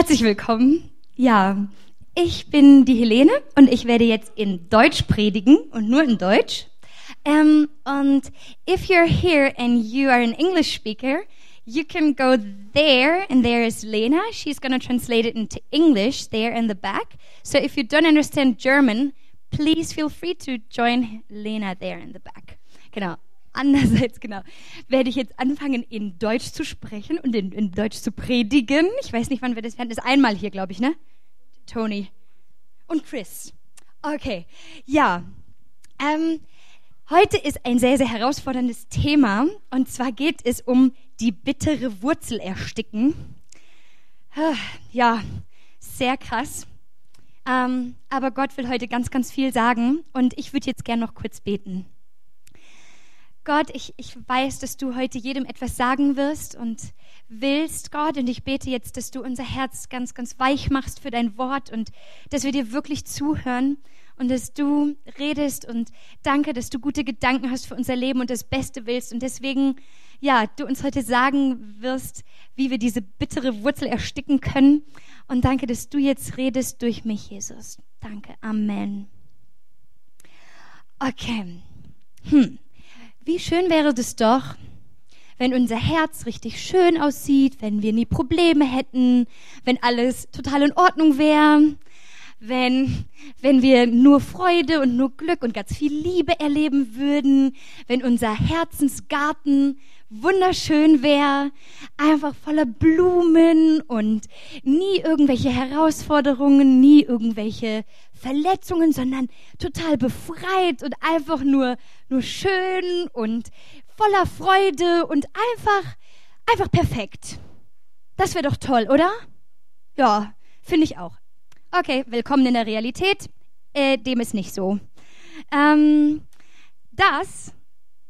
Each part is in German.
Herzlich willkommen. Ja, ich bin die Helene und ich werde jetzt in Deutsch predigen und nur in Deutsch. Um, und if you're here and you are an English speaker, you can go there and there is Lena. She's going to translate it into English there in the back. So if you don't understand German, please feel free to join Lena there in the back. Genau. Andererseits, genau, werde ich jetzt anfangen, in Deutsch zu sprechen und in, in Deutsch zu predigen. Ich weiß nicht, wann wir das werden. Das ist einmal hier, glaube ich, ne? Tony und Chris. Okay, ja. Ähm, heute ist ein sehr, sehr herausforderndes Thema. Und zwar geht es um die bittere Wurzel ersticken. Ah, ja, sehr krass. Ähm, aber Gott will heute ganz, ganz viel sagen. Und ich würde jetzt gerne noch kurz beten. Gott, ich, ich weiß, dass du heute jedem etwas sagen wirst und willst, Gott. Und ich bete jetzt, dass du unser Herz ganz, ganz weich machst für dein Wort und dass wir dir wirklich zuhören und dass du redest. Und danke, dass du gute Gedanken hast für unser Leben und das Beste willst. Und deswegen, ja, du uns heute sagen wirst, wie wir diese bittere Wurzel ersticken können. Und danke, dass du jetzt redest durch mich, Jesus. Danke. Amen. Okay. Hm. Wie schön wäre es doch, wenn unser Herz richtig schön aussieht, wenn wir nie Probleme hätten, wenn alles total in Ordnung wäre, wenn, wenn wir nur Freude und nur Glück und ganz viel Liebe erleben würden, wenn unser Herzensgarten wunderschön wäre, einfach voller Blumen und nie irgendwelche Herausforderungen, nie irgendwelche Verletzungen, sondern total befreit und einfach nur, nur schön und voller Freude und einfach, einfach perfekt. Das wäre doch toll, oder? Ja, finde ich auch. Okay, willkommen in der Realität. Äh, dem ist nicht so. Ähm, das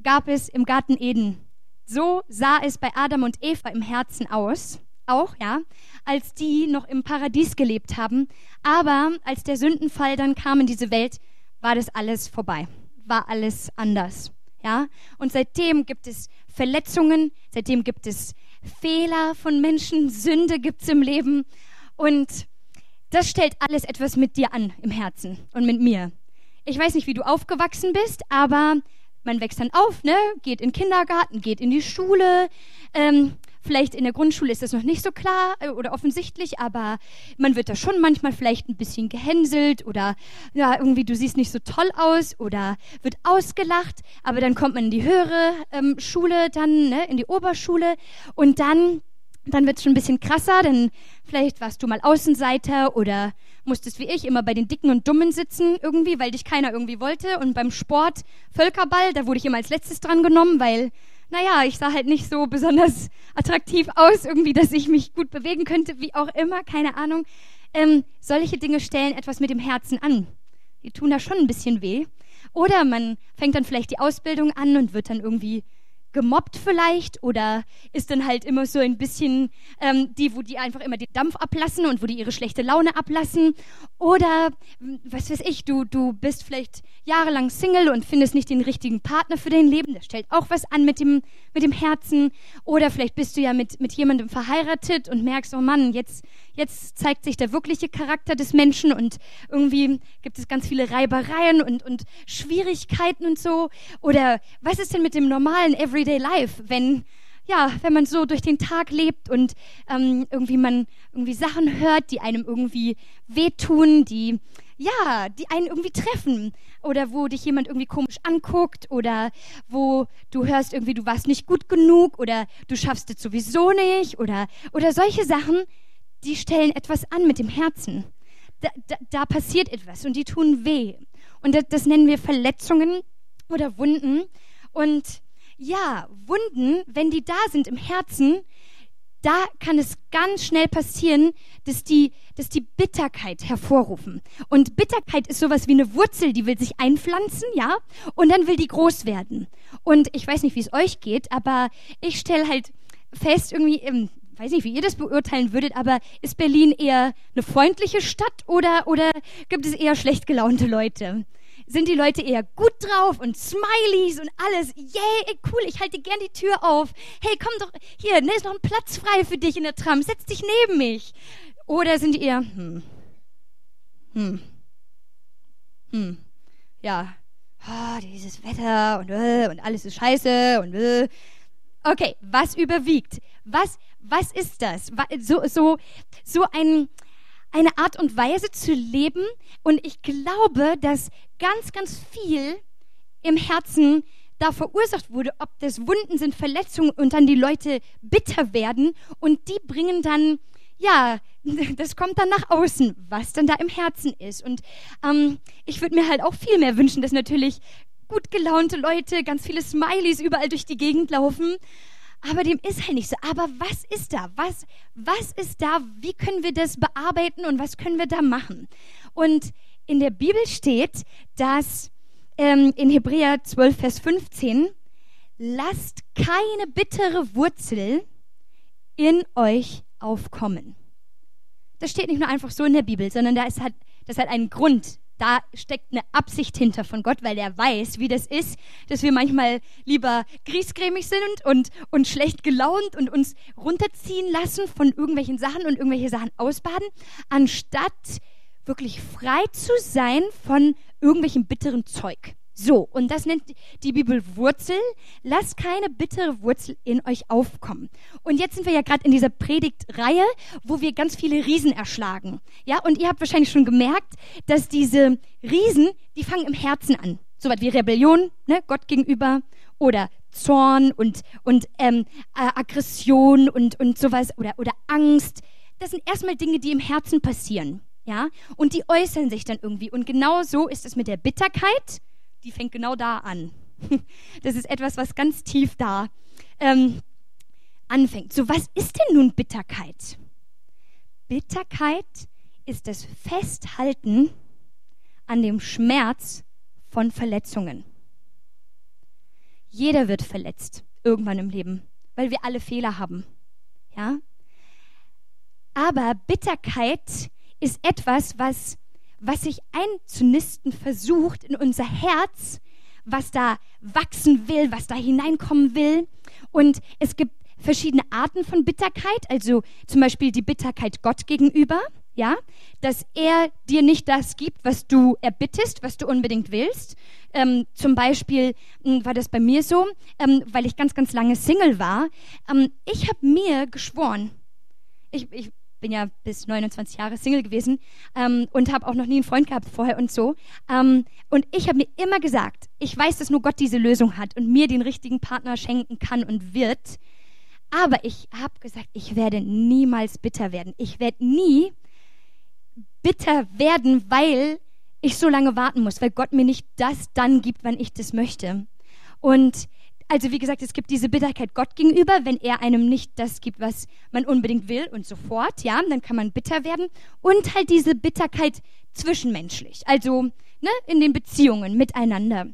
gab es im Garten Eden. So sah es bei Adam und Eva im Herzen aus auch, ja, als die noch im Paradies gelebt haben. Aber als der Sündenfall dann kam in diese Welt, war das alles vorbei, war alles anders, ja. Und seitdem gibt es Verletzungen, seitdem gibt es Fehler von Menschen, Sünde gibt es im Leben und das stellt alles etwas mit dir an im Herzen und mit mir. Ich weiß nicht, wie du aufgewachsen bist, aber man wächst dann auf, ne? geht in den Kindergarten, geht in die Schule, ähm, Vielleicht in der Grundschule ist das noch nicht so klar äh, oder offensichtlich, aber man wird da schon manchmal vielleicht ein bisschen gehänselt oder ja, irgendwie du siehst nicht so toll aus oder wird ausgelacht. Aber dann kommt man in die höhere ähm, Schule, dann ne, in die Oberschule und dann dann wird es schon ein bisschen krasser, denn vielleicht warst du mal Außenseiter oder musstest wie ich immer bei den Dicken und Dummen sitzen irgendwie, weil dich keiner irgendwie wollte. Und beim Sport Völkerball, da wurde ich immer als letztes dran genommen, weil naja, ich sah halt nicht so besonders attraktiv aus, irgendwie, dass ich mich gut bewegen könnte, wie auch immer, keine Ahnung. Ähm, solche Dinge stellen etwas mit dem Herzen an. Die tun da schon ein bisschen weh. Oder man fängt dann vielleicht die Ausbildung an und wird dann irgendwie gemobbt vielleicht oder ist dann halt immer so ein bisschen ähm, die, wo die einfach immer den Dampf ablassen und wo die ihre schlechte Laune ablassen? Oder was weiß ich, du, du bist vielleicht jahrelang Single und findest nicht den richtigen Partner für dein Leben, das stellt auch was an mit dem, mit dem Herzen. Oder vielleicht bist du ja mit, mit jemandem verheiratet und merkst, oh Mann, jetzt, jetzt zeigt sich der wirkliche Charakter des Menschen und irgendwie gibt es ganz viele Reibereien und, und Schwierigkeiten und so. Oder was ist denn mit dem normalen Every Everyday Life, wenn ja, wenn man so durch den Tag lebt und ähm, irgendwie man irgendwie Sachen hört, die einem irgendwie wehtun, die ja, die einen irgendwie treffen? Oder wo dich jemand irgendwie komisch anguckt oder wo du hörst irgendwie du warst nicht gut genug oder du schaffst es sowieso nicht oder oder solche Sachen, die stellen etwas an mit dem Herzen. Da, da, da passiert etwas und die tun weh und das, das nennen wir Verletzungen oder Wunden und ja, Wunden, wenn die da sind im Herzen, da kann es ganz schnell passieren, dass die, dass die Bitterkeit hervorrufen. Und Bitterkeit ist sowas wie eine Wurzel, die will sich einpflanzen, ja, und dann will die groß werden. Und ich weiß nicht, wie es euch geht, aber ich stelle halt fest, irgendwie, ähm, weiß nicht, wie ihr das beurteilen würdet, aber ist Berlin eher eine freundliche Stadt oder, oder gibt es eher schlecht gelaunte Leute? sind die Leute eher gut drauf und Smileys und alles. Yay, cool, ich halte gern die Tür auf. Hey, komm doch, hier, ne, ist noch ein Platz frei für dich in der Tram. Setz dich neben mich. Oder sind die eher, hm, hm, hm, ja, oh, dieses Wetter und, äh, und alles ist scheiße und äh. okay, was überwiegt? Was, was ist das? So, so, so ein, eine Art und Weise zu leben und ich glaube, dass ganz, ganz viel im Herzen da verursacht wurde, ob das Wunden sind, Verletzungen und dann die Leute bitter werden und die bringen dann, ja, das kommt dann nach außen, was dann da im Herzen ist. Und ähm, ich würde mir halt auch viel mehr wünschen, dass natürlich gut gelaunte Leute, ganz viele Smileys überall durch die Gegend laufen. Aber dem ist halt nicht so. Aber was ist da? Was, was ist da? Wie können wir das bearbeiten und was können wir da machen? Und in der Bibel steht, dass ähm, in Hebräer 12, Vers 15, lasst keine bittere Wurzel in euch aufkommen. Das steht nicht nur einfach so in der Bibel, sondern da ist halt, das hat einen Grund. Da steckt eine Absicht hinter von Gott, weil er weiß, wie das ist, dass wir manchmal lieber griesgrämig sind und, und schlecht gelaunt und uns runterziehen lassen von irgendwelchen Sachen und irgendwelche Sachen ausbaden, anstatt wirklich frei zu sein von irgendwelchem bitteren Zeug. So, und das nennt die Bibel Wurzel. Lasst keine bittere Wurzel in euch aufkommen. Und jetzt sind wir ja gerade in dieser Predigtreihe, wo wir ganz viele Riesen erschlagen. Ja, und ihr habt wahrscheinlich schon gemerkt, dass diese Riesen, die fangen im Herzen an. Soweit wie Rebellion, ne, Gott gegenüber, oder Zorn und, und ähm, äh, Aggression und, und sowas, oder, oder Angst. Das sind erstmal Dinge, die im Herzen passieren. Ja, und die äußern sich dann irgendwie. Und genau so ist es mit der Bitterkeit die fängt genau da an. Das ist etwas, was ganz tief da ähm, anfängt. So, was ist denn nun Bitterkeit? Bitterkeit ist das Festhalten an dem Schmerz von Verletzungen. Jeder wird verletzt irgendwann im Leben, weil wir alle Fehler haben. Ja? Aber Bitterkeit ist etwas, was was sich einzunisten versucht in unser Herz, was da wachsen will, was da hineinkommen will. Und es gibt verschiedene Arten von Bitterkeit, also zum Beispiel die Bitterkeit Gott gegenüber, ja, dass er dir nicht das gibt, was du erbittest, was du unbedingt willst. Ähm, zum Beispiel mh, hm, war das bei mir so, ähm, weil ich ganz, ganz lange Single war. Ähm, ich habe mir geschworen, ich, ich bin ja bis 29 Jahre Single gewesen ähm, und habe auch noch nie einen Freund gehabt vorher und so. Ähm, und ich habe mir immer gesagt, ich weiß, dass nur Gott diese Lösung hat und mir den richtigen Partner schenken kann und wird. Aber ich habe gesagt, ich werde niemals bitter werden. Ich werde nie bitter werden, weil ich so lange warten muss, weil Gott mir nicht das dann gibt, wann ich das möchte. Und also wie gesagt, es gibt diese Bitterkeit Gott gegenüber, wenn er einem nicht das gibt, was man unbedingt will und sofort, ja, dann kann man bitter werden. Und halt diese Bitterkeit zwischenmenschlich, also ne, in den Beziehungen miteinander.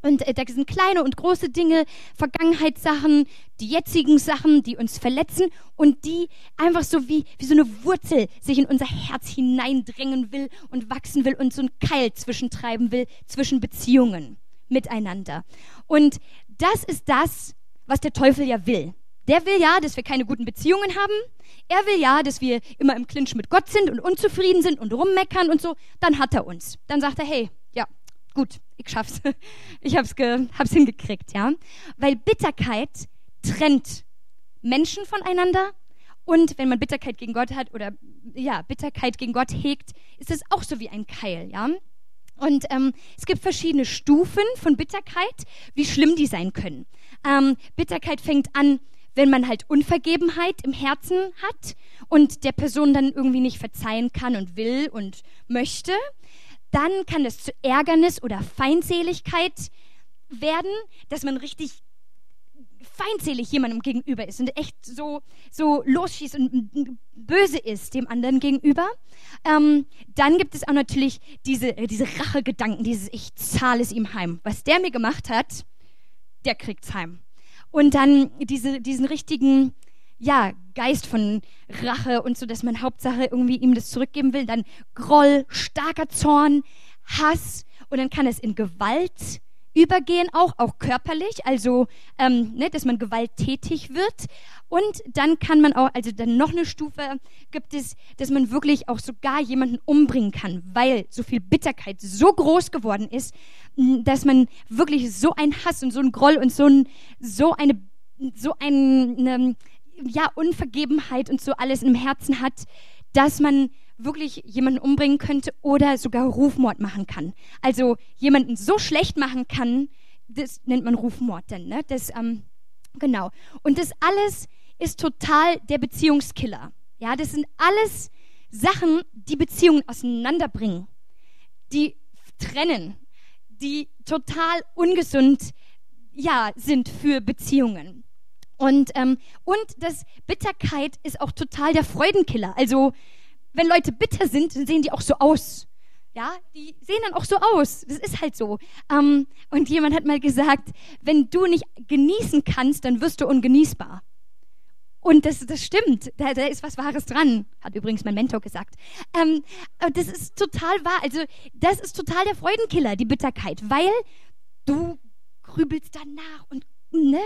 Und äh, da sind kleine und große Dinge, Vergangenheitssachen, die jetzigen Sachen, die uns verletzen und die einfach so wie, wie so eine Wurzel sich in unser Herz hineindrängen will und wachsen will und so ein Keil zwischentreiben will zwischen Beziehungen miteinander. Und das ist das, was der Teufel ja will. Der will ja, dass wir keine guten Beziehungen haben. Er will ja, dass wir immer im Clinch mit Gott sind und unzufrieden sind und rummeckern und so. Dann hat er uns. Dann sagt er, hey, ja, gut, ich schaff's. Ich hab's, ge hab's hingekriegt, ja. Weil Bitterkeit trennt Menschen voneinander. Und wenn man Bitterkeit gegen Gott hat oder ja, Bitterkeit gegen Gott hegt, ist es auch so wie ein Keil, ja. Und ähm, es gibt verschiedene Stufen von Bitterkeit, wie schlimm die sein können. Ähm, Bitterkeit fängt an, wenn man halt Unvergebenheit im Herzen hat und der Person dann irgendwie nicht verzeihen kann und will und möchte. Dann kann es zu Ärgernis oder Feindseligkeit werden, dass man richtig feindselig jemandem gegenüber ist und echt so, so losschießt und böse ist dem anderen gegenüber. Ähm, dann gibt es auch natürlich diese, äh, diese Rachegedanken, dieses Ich zahle es ihm heim. Was der mir gemacht hat, der kriegt's heim. Und dann diese, diesen richtigen, ja, Geist von Rache und so, dass man Hauptsache irgendwie ihm das zurückgeben will. Dann Groll, starker Zorn, Hass und dann kann es in Gewalt übergehen auch, auch körperlich, also ähm, ne, dass man gewalttätig wird. Und dann kann man auch, also dann noch eine Stufe gibt es, dass man wirklich auch sogar jemanden umbringen kann, weil so viel Bitterkeit so groß geworden ist, dass man wirklich so einen Hass und so einen Groll und so, ein, so eine, so eine, ja, Unvergebenheit und so alles im Herzen hat, dass man wirklich jemanden umbringen könnte oder sogar Rufmord machen kann. Also jemanden so schlecht machen kann, das nennt man Rufmord dann. Ne? Das, ähm, genau. Und das alles ist total der Beziehungskiller. Ja, das sind alles Sachen, die Beziehungen auseinanderbringen, die trennen, die total ungesund ja, sind für Beziehungen. Und, ähm, und das Bitterkeit ist auch total der Freudenkiller. Also wenn Leute bitter sind, dann sehen die auch so aus. Ja, die sehen dann auch so aus. Das ist halt so. Ähm, und jemand hat mal gesagt, wenn du nicht genießen kannst, dann wirst du ungenießbar. Und das, das stimmt. Da, da ist was Wahres dran, hat übrigens mein Mentor gesagt. Ähm, das ist total wahr. Also, das ist total der Freudenkiller, die Bitterkeit, weil du grübelst danach und ne,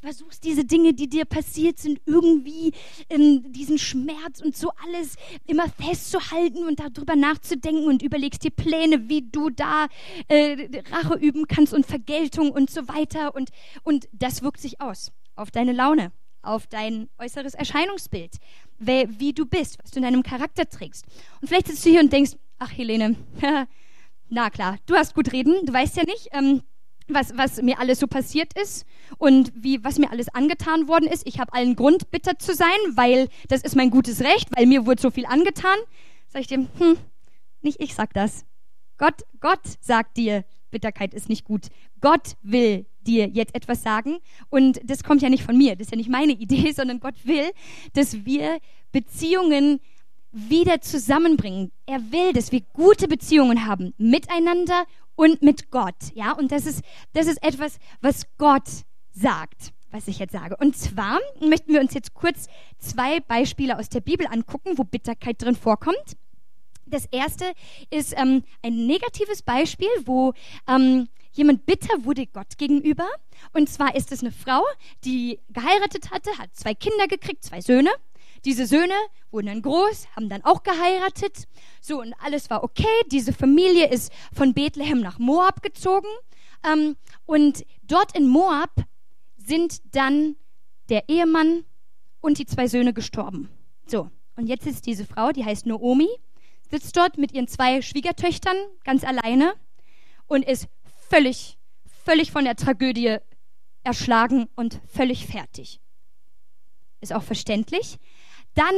versuchst diese Dinge, die dir passiert sind, irgendwie ähm, diesen Schmerz und so alles immer festzuhalten und darüber nachzudenken und überlegst dir Pläne, wie du da äh, Rache üben kannst und Vergeltung und so weiter. Und, und das wirkt sich aus auf deine Laune, auf dein äußeres Erscheinungsbild, wer, wie du bist, was du in deinem Charakter trägst. Und vielleicht sitzt du hier und denkst, ach Helene, na klar, du hast gut reden, du weißt ja nicht, ähm, was, was mir alles so passiert ist und wie, was mir alles angetan worden ist. Ich habe allen Grund, bitter zu sein, weil das ist mein gutes Recht, weil mir wurde so viel angetan. Sag ich dir, hm, nicht ich sag das. Gott, Gott sagt dir, Bitterkeit ist nicht gut. Gott will dir jetzt etwas sagen und das kommt ja nicht von mir, das ist ja nicht meine Idee, sondern Gott will, dass wir Beziehungen wieder zusammenbringen. Er will, dass wir gute Beziehungen haben miteinander und mit Gott. Ja, und das ist, das ist etwas, was Gott sagt, was ich jetzt sage. Und zwar möchten wir uns jetzt kurz zwei Beispiele aus der Bibel angucken, wo Bitterkeit drin vorkommt. Das erste ist ähm, ein negatives Beispiel, wo ähm, jemand bitter wurde Gott gegenüber. Und zwar ist es eine Frau, die geheiratet hatte, hat zwei Kinder gekriegt, zwei Söhne. Diese Söhne wurden dann groß, haben dann auch geheiratet. So, und alles war okay. Diese Familie ist von Bethlehem nach Moab gezogen. Ähm, und dort in Moab sind dann der Ehemann und die zwei Söhne gestorben. So, und jetzt ist diese Frau, die heißt Naomi, sitzt dort mit ihren zwei Schwiegertöchtern ganz alleine und ist völlig, völlig von der Tragödie erschlagen und völlig fertig. Ist auch verständlich. Dann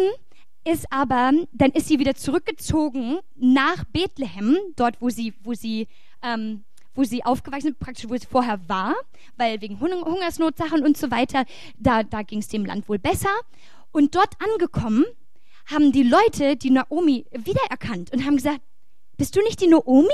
ist aber, dann ist sie wieder zurückgezogen nach Bethlehem, dort wo sie, wo sie, ähm, wo sie aufgewachsen ist, praktisch wo sie vorher war, weil wegen Hungersnotsachen und so weiter, da, da ging es dem Land wohl besser. Und dort angekommen, haben die Leute die Naomi wiedererkannt und haben gesagt, bist du nicht die Naomi?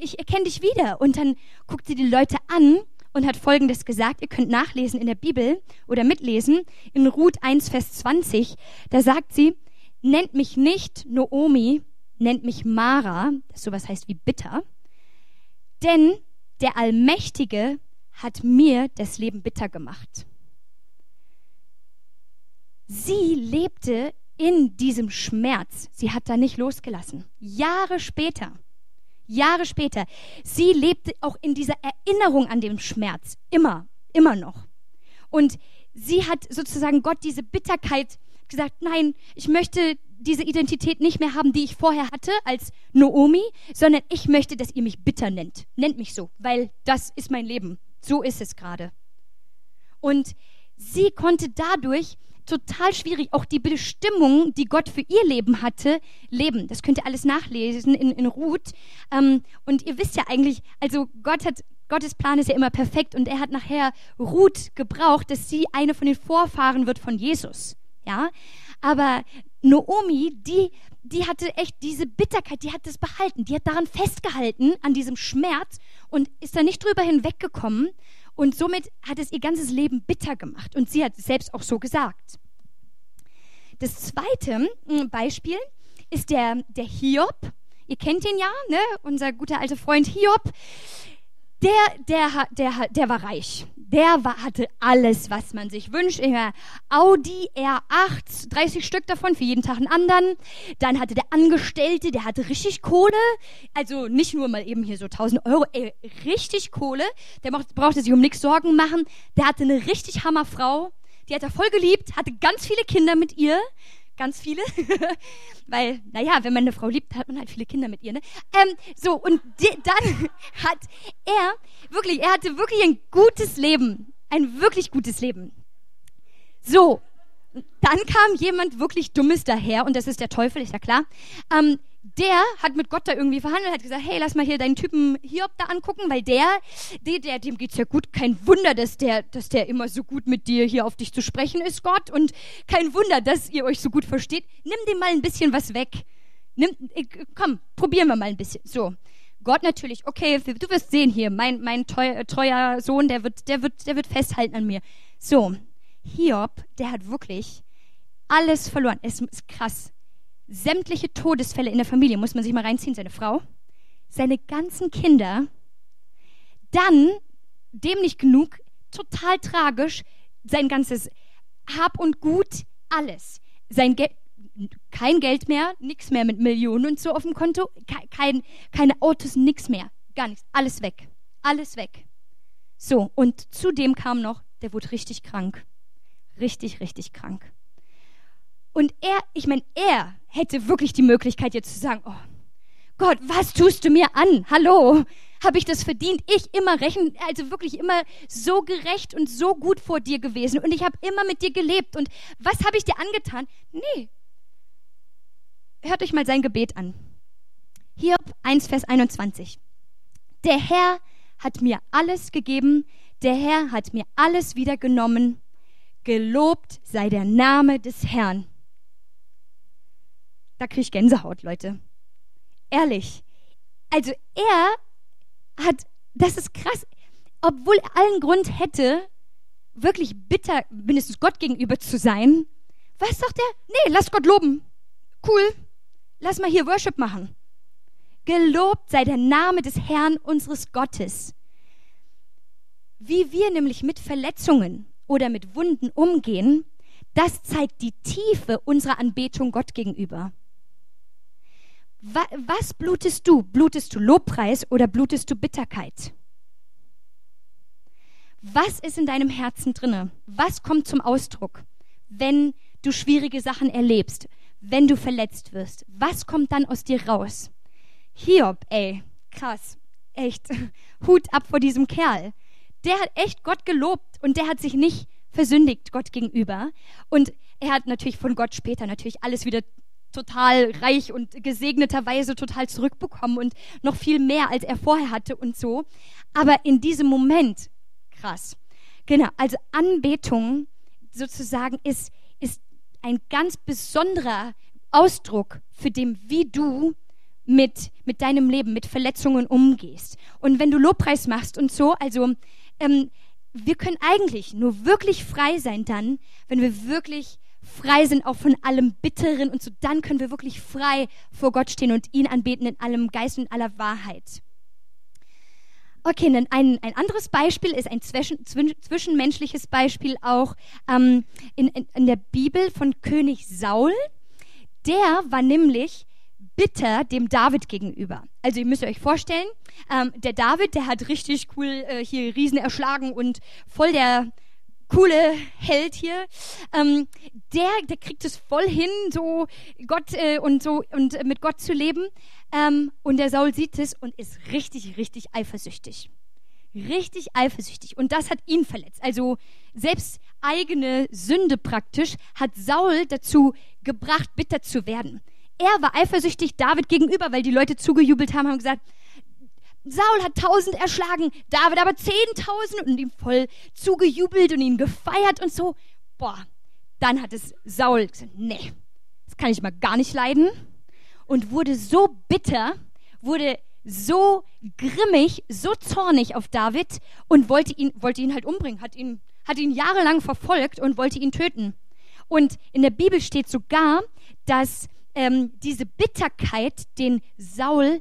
Ich erkenne dich wieder. Und dann guckt sie die Leute an und hat Folgendes gesagt. Ihr könnt nachlesen in der Bibel oder mitlesen. In Ruth 1, Vers 20, da sagt sie, nennt mich nicht Noomi, nennt mich Mara, das sowas heißt wie bitter, denn der Allmächtige hat mir das Leben bitter gemacht. Sie lebte in diesem Schmerz. Sie hat da nicht losgelassen. Jahre später Jahre später. Sie lebte auch in dieser Erinnerung an den Schmerz. Immer, immer noch. Und sie hat sozusagen Gott diese Bitterkeit gesagt, nein, ich möchte diese Identität nicht mehr haben, die ich vorher hatte als Noomi, sondern ich möchte, dass ihr mich bitter nennt. Nennt mich so, weil das ist mein Leben. So ist es gerade. Und sie konnte dadurch total schwierig, auch die Bestimmung, die Gott für ihr Leben hatte, leben. Das könnt ihr alles nachlesen in, in Ruth. Ähm, und ihr wisst ja eigentlich, also Gott hat, Gottes Plan ist ja immer perfekt und er hat nachher Ruth gebraucht, dass sie eine von den Vorfahren wird von Jesus. Ja, aber Noomi, die, die hatte echt diese Bitterkeit, die hat das behalten, die hat daran festgehalten, an diesem Schmerz und ist da nicht drüber hinweggekommen und somit hat es ihr ganzes Leben bitter gemacht. Und sie hat es selbst auch so gesagt. Das zweite hm, Beispiel ist der, der Hiob. Ihr kennt ihn ja, ne? unser guter alter Freund Hiob. Der, der, der, der war reich. Der war, hatte alles, was man sich wünscht. Audi R8, 30 Stück davon, für jeden Tag einen anderen. Dann hatte der Angestellte, der hatte richtig Kohle. Also nicht nur mal eben hier so 1000 Euro, ey, richtig Kohle. Der brauchte sich um nichts Sorgen machen. Der hatte eine richtig Hammerfrau. Die hat er voll geliebt, hatte ganz viele Kinder mit ihr ganz viele, weil, naja, wenn man eine Frau liebt, hat man halt viele Kinder mit ihr, ne? Ähm, so, und dann hat er, wirklich, er hatte wirklich ein gutes Leben, ein wirklich gutes Leben. So, dann kam jemand wirklich Dummes daher, und das ist der Teufel, ist ja klar. Ähm, der hat mit Gott da irgendwie verhandelt, hat gesagt, hey, lass mal hier deinen Typen Hiob da angucken, weil der, der, der dem geht's ja gut. Kein Wunder, dass der, dass der immer so gut mit dir hier auf dich zu sprechen ist, Gott. Und kein Wunder, dass ihr euch so gut versteht. Nimm dem mal ein bisschen was weg. Nimm, komm, probieren wir mal ein bisschen. So. Gott natürlich, okay, du wirst sehen hier, mein, mein treuer, treuer Sohn, der wird, der wird, der wird festhalten an mir. So. Hiob, der hat wirklich alles verloren. Es ist krass sämtliche Todesfälle in der Familie, muss man sich mal reinziehen, seine Frau, seine ganzen Kinder, dann, dem nicht genug, total tragisch, sein ganzes Hab und Gut, alles. Sein Geld, kein Geld mehr, nichts mehr mit Millionen und so auf dem Konto, kein, keine Autos, nichts mehr, gar nichts, alles weg, alles weg. So, und zudem kam noch, der wurde richtig krank. Richtig, richtig krank. Und er, ich meine, er hätte wirklich die Möglichkeit jetzt zu sagen, oh Gott, was tust du mir an? Hallo, habe ich das verdient? Ich immer rechen, also wirklich immer so gerecht und so gut vor dir gewesen und ich habe immer mit dir gelebt und was habe ich dir angetan? Nee. Hört euch mal sein Gebet an. Hiob 1, Vers 21. Der Herr hat mir alles gegeben, der Herr hat mir alles wieder genommen. Gelobt sei der Name des Herrn da kriege ich Gänsehaut, Leute. Ehrlich. Also er hat, das ist krass, obwohl er allen Grund hätte, wirklich bitter mindestens Gott gegenüber zu sein, was sagt er? Nee, lass Gott loben. Cool. Lass mal hier Worship machen. Gelobt sei der Name des Herrn unseres Gottes. Wie wir nämlich mit Verletzungen oder mit Wunden umgehen, das zeigt die Tiefe unserer Anbetung Gott gegenüber. Was blutest du? Blutest du Lobpreis oder blutest du Bitterkeit? Was ist in deinem Herzen drinne? Was kommt zum Ausdruck, wenn du schwierige Sachen erlebst, wenn du verletzt wirst? Was kommt dann aus dir raus? Hiob, ey, krass, echt, Hut ab vor diesem Kerl. Der hat echt Gott gelobt und der hat sich nicht versündigt Gott gegenüber. Und er hat natürlich von Gott später natürlich alles wieder total reich und gesegneterweise total zurückbekommen und noch viel mehr, als er vorher hatte und so. Aber in diesem Moment, krass. Genau, also Anbetung sozusagen ist, ist ein ganz besonderer Ausdruck für dem, wie du mit, mit deinem Leben, mit Verletzungen umgehst. Und wenn du Lobpreis machst und so, also ähm, wir können eigentlich nur wirklich frei sein dann, wenn wir wirklich frei sind auch von allem Bitteren und so, dann können wir wirklich frei vor Gott stehen und ihn anbeten in allem Geist und aller Wahrheit. Okay, ein, ein anderes Beispiel ist ein zwischen, zwischenmenschliches Beispiel auch ähm, in, in, in der Bibel von König Saul. Der war nämlich bitter dem David gegenüber. Also ihr müsst euch vorstellen, ähm, der David, der hat richtig cool äh, hier Riesen erschlagen und voll der coole Held hier, ähm, der, der kriegt es voll hin, so Gott äh, und so und äh, mit Gott zu leben. Ähm, und der Saul sieht es und ist richtig, richtig eifersüchtig. Richtig eifersüchtig. Und das hat ihn verletzt. Also selbst eigene Sünde praktisch hat Saul dazu gebracht, bitter zu werden. Er war eifersüchtig David gegenüber, weil die Leute zugejubelt haben, haben gesagt, Saul hat tausend erschlagen, David aber zehntausend und ihm voll zugejubelt und ihn gefeiert und so. Boah, dann hat es Saul gesagt, nee, das kann ich mal gar nicht leiden. Und wurde so bitter, wurde so grimmig, so zornig auf David und wollte ihn, wollte ihn halt umbringen, hat ihn, hat ihn jahrelang verfolgt und wollte ihn töten. Und in der Bibel steht sogar, dass ähm, diese Bitterkeit den Saul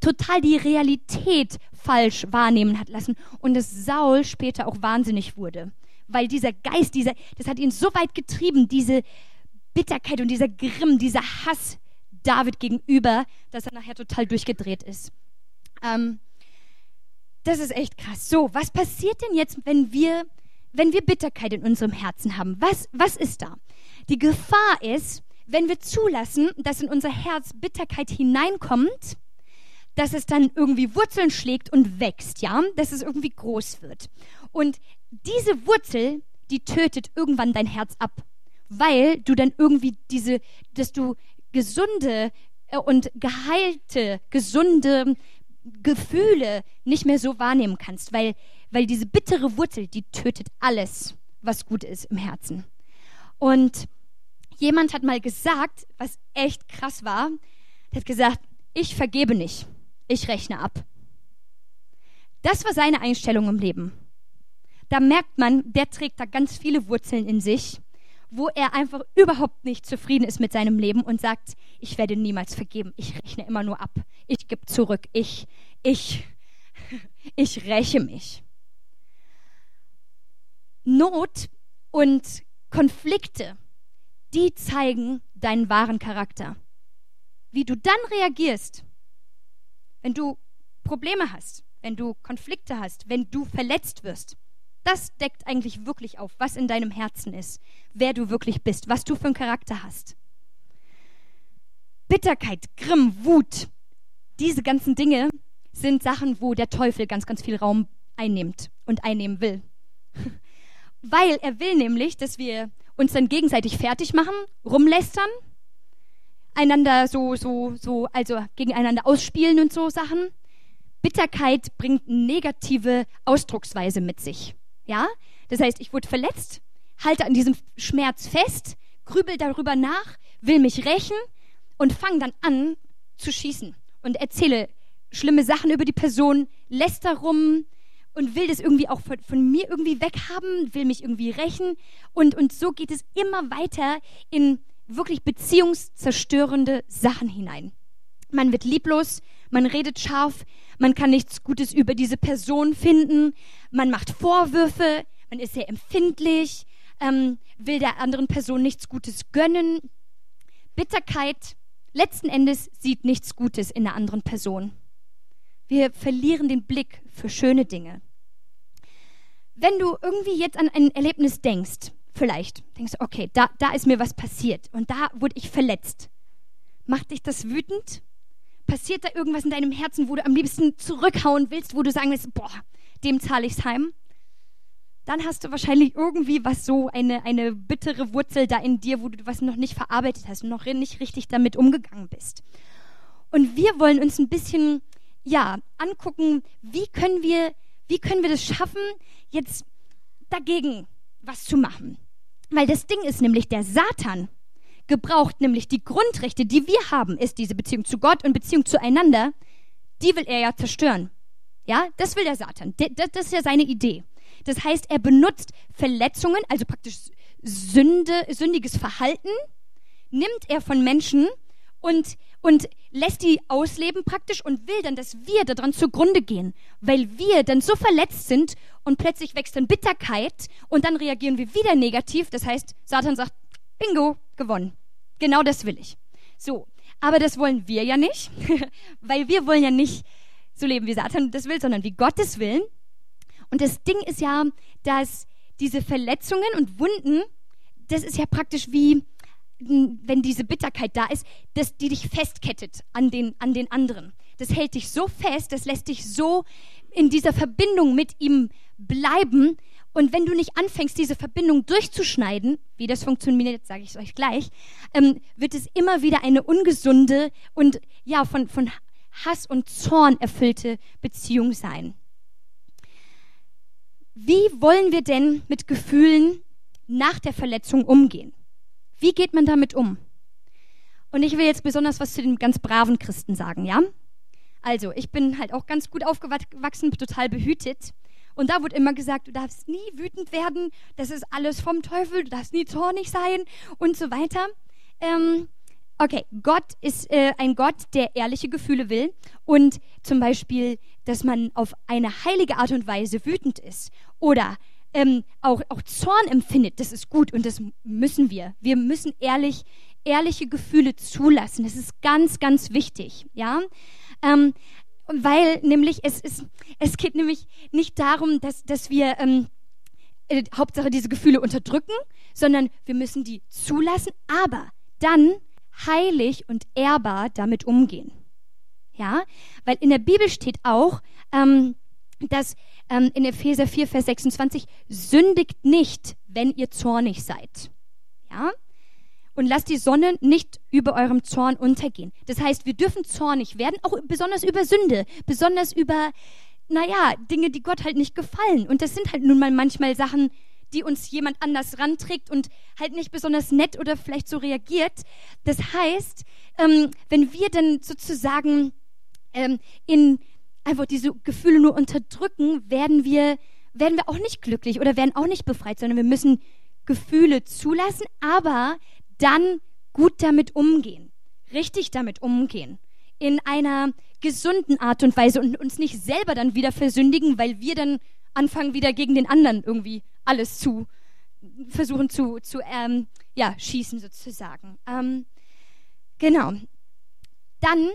total die Realität falsch wahrnehmen hat lassen und dass Saul später auch wahnsinnig wurde. Weil dieser Geist, dieser, das hat ihn so weit getrieben, diese Bitterkeit und dieser Grimm, dieser Hass David gegenüber, dass er nachher total durchgedreht ist. Ähm, das ist echt krass. So, was passiert denn jetzt, wenn wir, wenn wir Bitterkeit in unserem Herzen haben? Was, was ist da? Die Gefahr ist, wenn wir zulassen, dass in unser Herz Bitterkeit hineinkommt, dass es dann irgendwie Wurzeln schlägt und wächst, ja, dass es irgendwie groß wird. Und diese Wurzel, die tötet irgendwann dein Herz ab, weil du dann irgendwie diese, dass du gesunde äh, und geheilte, gesunde Gefühle nicht mehr so wahrnehmen kannst, weil, weil diese bittere Wurzel, die tötet alles, was gut ist im Herzen. Und jemand hat mal gesagt, was echt krass war, hat gesagt, ich vergebe nicht, ich rechne ab. Das war seine Einstellung im Leben. Da merkt man, der trägt da ganz viele Wurzeln in sich wo er einfach überhaupt nicht zufrieden ist mit seinem Leben und sagt, ich werde niemals vergeben, ich rechne immer nur ab, ich gebe zurück, ich, ich, ich räche mich. Not und Konflikte, die zeigen deinen wahren Charakter. Wie du dann reagierst, wenn du Probleme hast, wenn du Konflikte hast, wenn du verletzt wirst, das deckt eigentlich wirklich auf, was in deinem Herzen ist, wer du wirklich bist, was du für einen Charakter hast. Bitterkeit, Grimm, Wut, diese ganzen Dinge sind Sachen, wo der Teufel ganz, ganz viel Raum einnimmt und einnehmen will. Weil er will nämlich, dass wir uns dann gegenseitig fertig machen, rumlästern, einander so, so, so, also gegeneinander ausspielen und so Sachen. Bitterkeit bringt negative Ausdrucksweise mit sich. Ja? Das heißt, ich wurde verletzt, halte an diesem Schmerz fest, grübel darüber nach, will mich rächen und fange dann an zu schießen und erzähle schlimme Sachen über die Person, lässt darum und will das irgendwie auch von, von, mir irgendwie weghaben, will mich irgendwie rächen und, und so geht es immer weiter in wirklich beziehungszerstörende Sachen hinein. Man wird lieblos, man redet scharf, man kann nichts Gutes über diese Person finden, man macht Vorwürfe, man ist sehr empfindlich, ähm, will der anderen Person nichts Gutes gönnen. Bitterkeit letzten Endes sieht nichts Gutes in der anderen Person. Wir verlieren den Blick für schöne Dinge. Wenn du irgendwie jetzt an ein Erlebnis denkst, vielleicht denkst du, okay, da, da ist mir was passiert und da wurde ich verletzt. Macht dich das wütend? Passiert da irgendwas in deinem Herzen, wo du am liebsten zurückhauen willst, wo du sagen willst, boah, dem zahle ich's heim? Dann hast du wahrscheinlich irgendwie was so, eine, eine bittere Wurzel da in dir, wo du was noch nicht verarbeitet hast und noch nicht richtig damit umgegangen bist. Und wir wollen uns ein bisschen, ja, angucken, wie können wir, wie können wir das schaffen, jetzt dagegen was zu machen. Weil das Ding ist nämlich, der Satan, gebraucht, nämlich die Grundrechte, die wir haben, ist diese Beziehung zu Gott und Beziehung zueinander, die will er ja zerstören. Ja, das will der Satan. Das ist ja seine Idee. Das heißt, er benutzt Verletzungen, also praktisch Sünde, sündiges Verhalten, nimmt er von Menschen und, und lässt die ausleben praktisch und will dann, dass wir daran zugrunde gehen, weil wir dann so verletzt sind und plötzlich wächst dann Bitterkeit und dann reagieren wir wieder negativ. Das heißt, Satan sagt, Bingo, gewonnen. Genau das will ich. So, aber das wollen wir ja nicht, weil wir wollen ja nicht so leben, wie Satan das will, sondern wie Gottes Willen. Und das Ding ist ja, dass diese Verletzungen und Wunden, das ist ja praktisch wie, wenn diese Bitterkeit da ist, dass die dich festkettet an den, an den anderen. Das hält dich so fest, das lässt dich so in dieser Verbindung mit ihm bleiben, und wenn du nicht anfängst, diese Verbindung durchzuschneiden, wie das funktioniert, sage ich euch gleich, ähm, wird es immer wieder eine ungesunde und ja von, von Hass und Zorn erfüllte Beziehung sein. Wie wollen wir denn mit Gefühlen nach der Verletzung umgehen? Wie geht man damit um? Und ich will jetzt besonders was zu den ganz braven Christen sagen, ja? Also, ich bin halt auch ganz gut aufgewachsen, total behütet. Und da wurde immer gesagt, du darfst nie wütend werden, das ist alles vom Teufel, du darfst nie zornig sein und so weiter. Ähm, Okay, Gott ist äh, ein Gott, der ehrliche Gefühle will und zum Beispiel, dass man auf eine heilige Art und Weise wütend ist oder ähm, auch, auch Zorn empfindet. Das ist gut und das müssen wir. Wir müssen ehrlich, ehrliche Gefühle zulassen. Das ist ganz, ganz wichtig, ja. Ähm, weil nämlich es ist, es geht nämlich nicht darum, dass, dass wir ähm, äh, Hauptsache diese Gefühle unterdrücken, sondern wir müssen die zulassen, aber dann heilig und ehrbar damit umgehen. Ja, weil in der Bibel steht auch, ähm, dass ähm, in Epheser 4, Vers 26, sündigt nicht, wenn ihr zornig seid. Ja, und lasst die Sonne nicht über eurem Zorn untergehen. Das heißt, wir dürfen zornig werden, auch besonders über Sünde, besonders über, naja, Dinge, die Gott halt nicht gefallen. Und das sind halt nun mal manchmal Sachen, die uns jemand anders ranträgt und halt nicht besonders nett oder vielleicht so reagiert. Das heißt, ähm, wenn wir dann sozusagen ähm, in einfach diese Gefühle nur unterdrücken, werden wir, werden wir auch nicht glücklich oder werden auch nicht befreit, sondern wir müssen Gefühle zulassen, aber dann gut damit umgehen, richtig damit umgehen, in einer gesunden Art und Weise und uns nicht selber dann wieder versündigen, weil wir dann anfangen wieder gegen den anderen irgendwie alles zu versuchen zu, zu ähm, ja, schießen sozusagen. Ähm, genau. Dann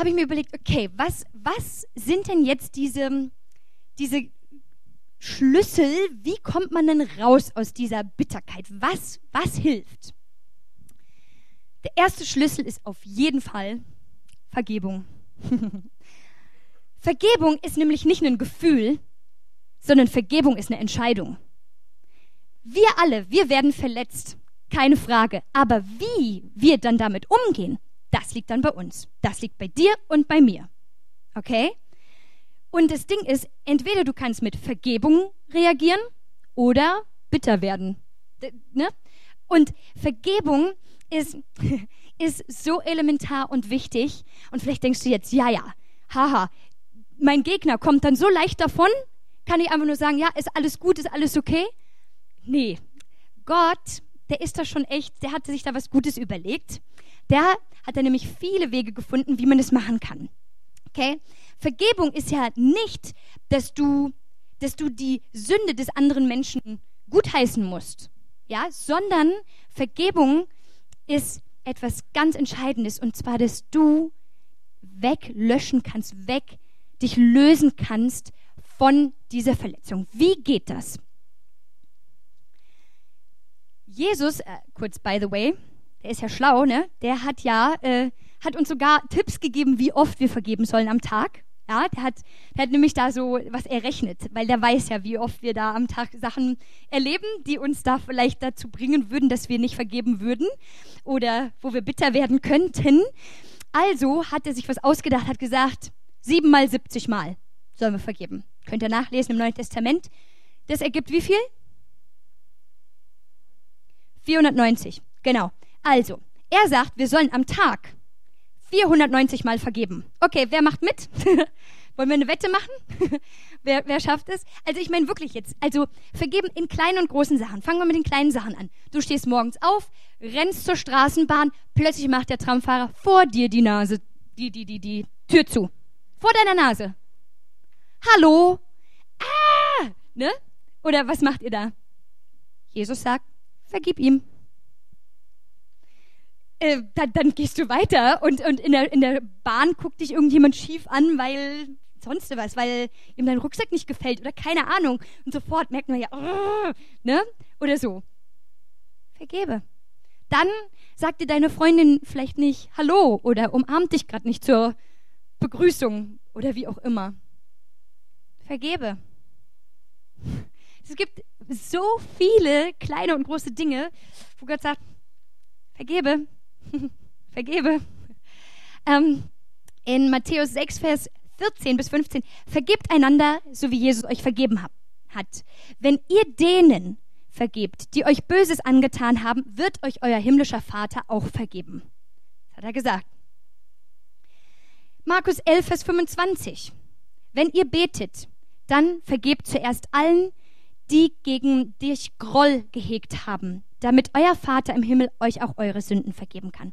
habe ich mir überlegt, okay, was, was sind denn jetzt diese, diese Schlüssel? Wie kommt man denn raus aus dieser Bitterkeit? Was, was hilft? Der erste Schlüssel ist auf jeden Fall Vergebung. Vergebung ist nämlich nicht ein Gefühl, sondern Vergebung ist eine Entscheidung. Wir alle, wir werden verletzt, keine Frage. Aber wie wir dann damit umgehen, das liegt dann bei uns. Das liegt bei dir und bei mir. Okay? Und das Ding ist, entweder du kannst mit Vergebung reagieren oder bitter werden. Ne? Und Vergebung ist, ist so elementar und wichtig. Und vielleicht denkst du jetzt, ja, ja, haha, mein Gegner kommt dann so leicht davon, kann ich einfach nur sagen, ja, ist alles gut, ist alles okay? Nee, Gott, der ist da schon echt, der hatte sich da was Gutes überlegt. Der hat da nämlich viele Wege gefunden, wie man das machen kann. Okay? Vergebung ist ja nicht, dass du, dass du die Sünde des anderen Menschen gutheißen musst, ja, sondern Vergebung ist etwas ganz Entscheidendes und zwar, dass du weglöschen kannst, weg dich lösen kannst von dieser Verletzung. Wie geht das? Jesus, äh, kurz by the way, der ist ja schlau, ne? Der hat ja, äh, hat uns sogar Tipps gegeben, wie oft wir vergeben sollen am Tag. Ja, der hat, der hat nämlich da so was errechnet, weil der weiß ja, wie oft wir da am Tag Sachen erleben, die uns da vielleicht dazu bringen würden, dass wir nicht vergeben würden oder wo wir bitter werden könnten. Also hat er sich was ausgedacht, hat gesagt, sieben mal 70 Mal sollen wir vergeben. Könnt ihr nachlesen im Neuen Testament. Das ergibt wie viel? 490. Genau. Also, er sagt, wir sollen am Tag 490 Mal vergeben. Okay, wer macht mit? Wollen wir eine Wette machen? wer, wer schafft es? Also ich meine wirklich jetzt, also vergeben in kleinen und großen Sachen. Fangen wir mit den kleinen Sachen an. Du stehst morgens auf, rennst zur Straßenbahn, plötzlich macht der Tramfahrer vor dir die Nase, die, die, die, die Tür zu. Vor deiner Nase. Hallo? Ah! Ne? Oder was macht ihr da? Jesus sagt, vergib ihm. Äh, dann, dann, gehst du weiter und, und in, der, in der Bahn guckt dich irgendjemand schief an, weil sonst was, weil ihm dein Rucksack nicht gefällt oder keine Ahnung. Und sofort merkt man ja, ne? Oder so. Vergebe. Dann sagt dir deine Freundin vielleicht nicht Hallo oder umarmt dich gerade nicht zur Begrüßung oder wie auch immer vergebe. Es gibt so viele kleine und große Dinge, wo Gott sagt, vergebe, vergebe. Ähm, in Matthäus 6, Vers 14 bis 15, vergebt einander, so wie Jesus euch vergeben hat. Wenn ihr denen vergebt, die euch Böses angetan haben, wird euch euer himmlischer Vater auch vergeben. Das hat er gesagt. Markus 11, Vers 25. Wenn ihr betet, dann vergebt zuerst allen, die gegen dich Groll gehegt haben, damit euer Vater im Himmel euch auch eure Sünden vergeben kann.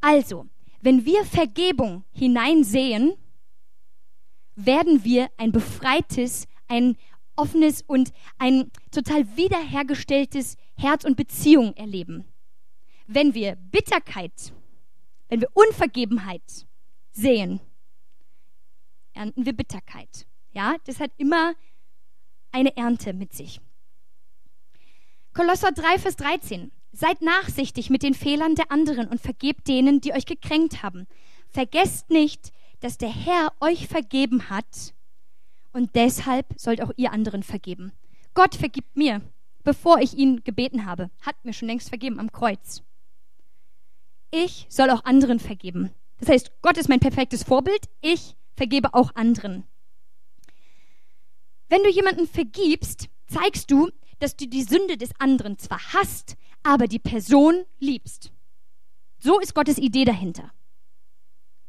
Also, wenn wir Vergebung hineinsehen, werden wir ein befreites, ein offenes und ein total wiederhergestelltes Herz und Beziehung erleben. Wenn wir Bitterkeit, wenn wir Unvergebenheit sehen, ernten wir Bitterkeit. Ja, das hat immer eine Ernte mit sich. Kolosser 3, Vers 13. Seid nachsichtig mit den Fehlern der anderen und vergebt denen, die euch gekränkt haben. Vergesst nicht, dass der Herr euch vergeben hat und deshalb sollt auch ihr anderen vergeben. Gott vergibt mir, bevor ich ihn gebeten habe, hat mir schon längst vergeben am Kreuz. Ich soll auch anderen vergeben. Das heißt, Gott ist mein perfektes Vorbild, ich vergebe auch anderen. Wenn du jemanden vergibst, zeigst du, dass du die Sünde des anderen zwar hast, aber die Person liebst. So ist Gottes Idee dahinter.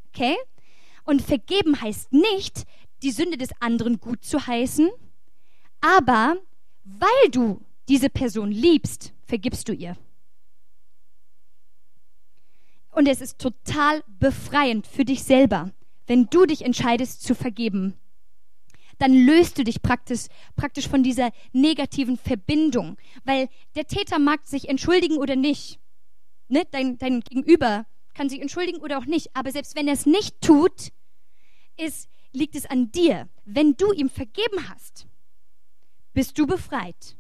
Okay? Und vergeben heißt nicht, die Sünde des anderen gut zu heißen, aber weil du diese Person liebst, vergibst du ihr. Und es ist total befreiend für dich selber, wenn du dich entscheidest zu vergeben. Dann löst du dich praktisch, praktisch von dieser negativen Verbindung, weil der Täter mag sich entschuldigen oder nicht. Ne? Dein, dein Gegenüber kann sich entschuldigen oder auch nicht. Aber selbst wenn er es nicht tut, ist, liegt es an dir. Wenn du ihm vergeben hast, bist du befreit.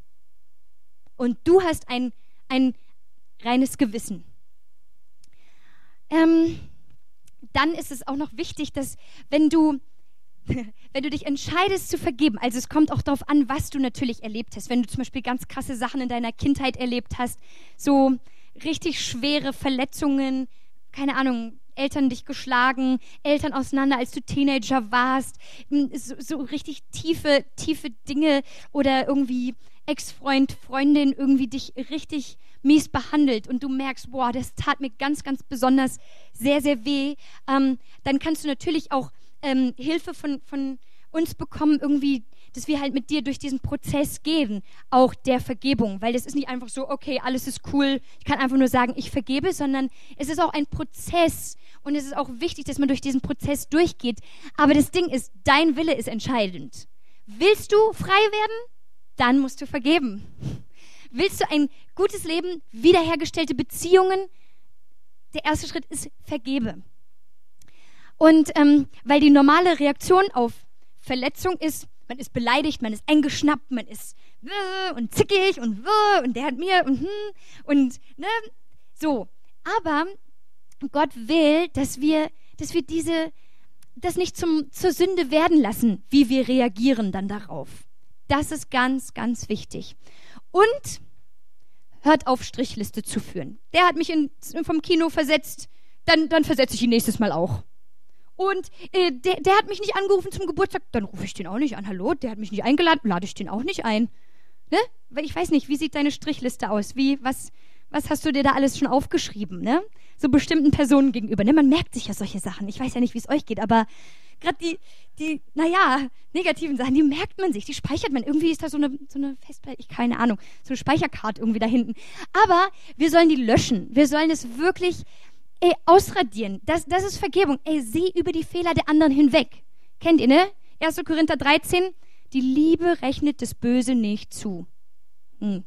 Und du hast ein, ein reines Gewissen. Ähm, dann ist es auch noch wichtig, dass wenn du, wenn du dich entscheidest zu vergeben, also es kommt auch darauf an, was du natürlich erlebt hast. Wenn du zum Beispiel ganz krasse Sachen in deiner Kindheit erlebt hast, so richtig schwere Verletzungen, keine Ahnung, Eltern dich geschlagen, Eltern auseinander, als du Teenager warst, so, so richtig tiefe, tiefe Dinge oder irgendwie Ex-Freund, Freundin irgendwie dich richtig mies behandelt und du merkst, boah, das tat mir ganz, ganz besonders sehr, sehr weh, ähm, dann kannst du natürlich auch ähm, Hilfe von, von uns bekommen, irgendwie dass wir halt mit dir durch diesen Prozess gehen, auch der Vergebung, weil das ist nicht einfach so, okay, alles ist cool, ich kann einfach nur sagen, ich vergebe, sondern es ist auch ein Prozess und es ist auch wichtig, dass man durch diesen Prozess durchgeht. Aber das Ding ist, dein Wille ist entscheidend. Willst du frei werden? Dann musst du vergeben. Willst du ein gutes Leben, wiederhergestellte Beziehungen? Der erste Schritt ist vergebe. Und ähm, weil die normale Reaktion auf Verletzung ist, man ist beleidigt, man ist eingeschnappt, man ist und zickig und und der hat mir und hm, und ne, so. Aber Gott will, dass wir, dass wir diese, das nicht zum, zur Sünde werden lassen, wie wir reagieren dann darauf. Das ist ganz, ganz wichtig. Und hört auf, Strichliste zu führen. Der hat mich in, vom Kino versetzt, dann, dann versetze ich ihn nächstes Mal auch. Und äh, der, der hat mich nicht angerufen zum Geburtstag, dann rufe ich den auch nicht an. Hallo, der hat mich nicht eingeladen, lade ich den auch nicht ein. Ne? Weil ich weiß nicht, wie sieht deine Strichliste aus? Wie, was, was hast du dir da alles schon aufgeschrieben, ne? So bestimmten Personen gegenüber. Ne? Man merkt sich ja solche Sachen. Ich weiß ja nicht, wie es euch geht, aber gerade die, die, naja, negativen Sachen, die merkt man sich, die speichert man. Irgendwie ist da so eine, so eine Festplatte, ich keine Ahnung, so eine Speicherkarte irgendwie da hinten. Aber wir sollen die löschen. Wir sollen es wirklich ey, ausradieren. Das, das ist Vergebung. Ey, sieh über die Fehler der anderen hinweg. Kennt ihr, ne? 1. Korinther 13. Die Liebe rechnet das Böse nicht zu. Hm.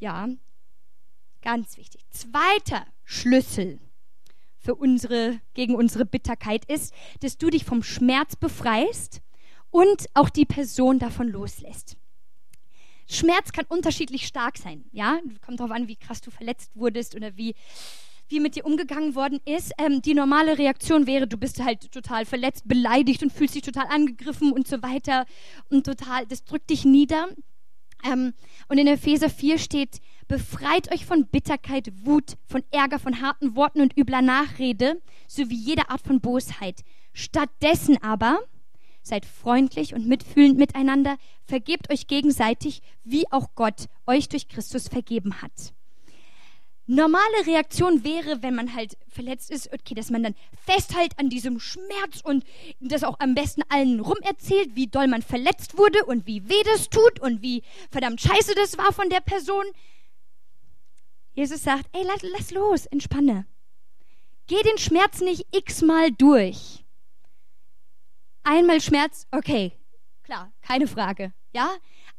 Ja, ganz wichtig. Zweiter Schlüssel für unsere, gegen unsere Bitterkeit ist, dass du dich vom Schmerz befreist und auch die Person davon loslässt. Schmerz kann unterschiedlich stark sein, ja? Kommt darauf an, wie krass du verletzt wurdest oder wie wie mit dir umgegangen worden ist. Ähm, die normale Reaktion wäre, du bist halt total verletzt, beleidigt und fühlst dich total angegriffen und so weiter und total, das drückt dich nieder. Ähm, und in Epheser 4 steht, befreit euch von Bitterkeit, Wut, von Ärger, von harten Worten und übler Nachrede, sowie jeder Art von Bosheit. Stattdessen aber seid freundlich und mitfühlend miteinander, vergebt euch gegenseitig, wie auch Gott euch durch Christus vergeben hat normale Reaktion wäre, wenn man halt verletzt ist, okay, dass man dann festhält an diesem Schmerz und das auch am besten allen rum erzählt, wie doll man verletzt wurde und wie weh das tut und wie verdammt scheiße das war von der Person. Jesus sagt, ey, lass, lass los, entspanne. Geh den Schmerz nicht x-mal durch. Einmal Schmerz, okay, klar, keine Frage, ja?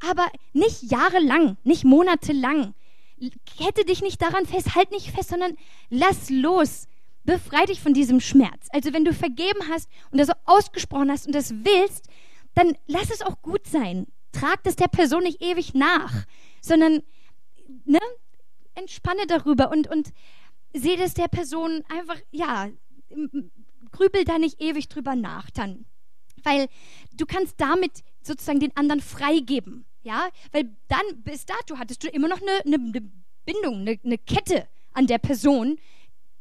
Aber nicht jahrelang, nicht monatelang. Kette dich nicht daran fest, halt nicht fest, sondern lass los. Befrei dich von diesem Schmerz. Also wenn du vergeben hast und das so ausgesprochen hast und das willst, dann lass es auch gut sein. Trag das der Person nicht ewig nach, sondern ne, entspanne darüber und, und sehe das der Person einfach, ja, grübel da nicht ewig drüber nach dann. Weil du kannst damit sozusagen den anderen freigeben. Ja, weil dann bis dato hattest du immer noch eine, eine, eine Bindung, eine, eine Kette an der Person,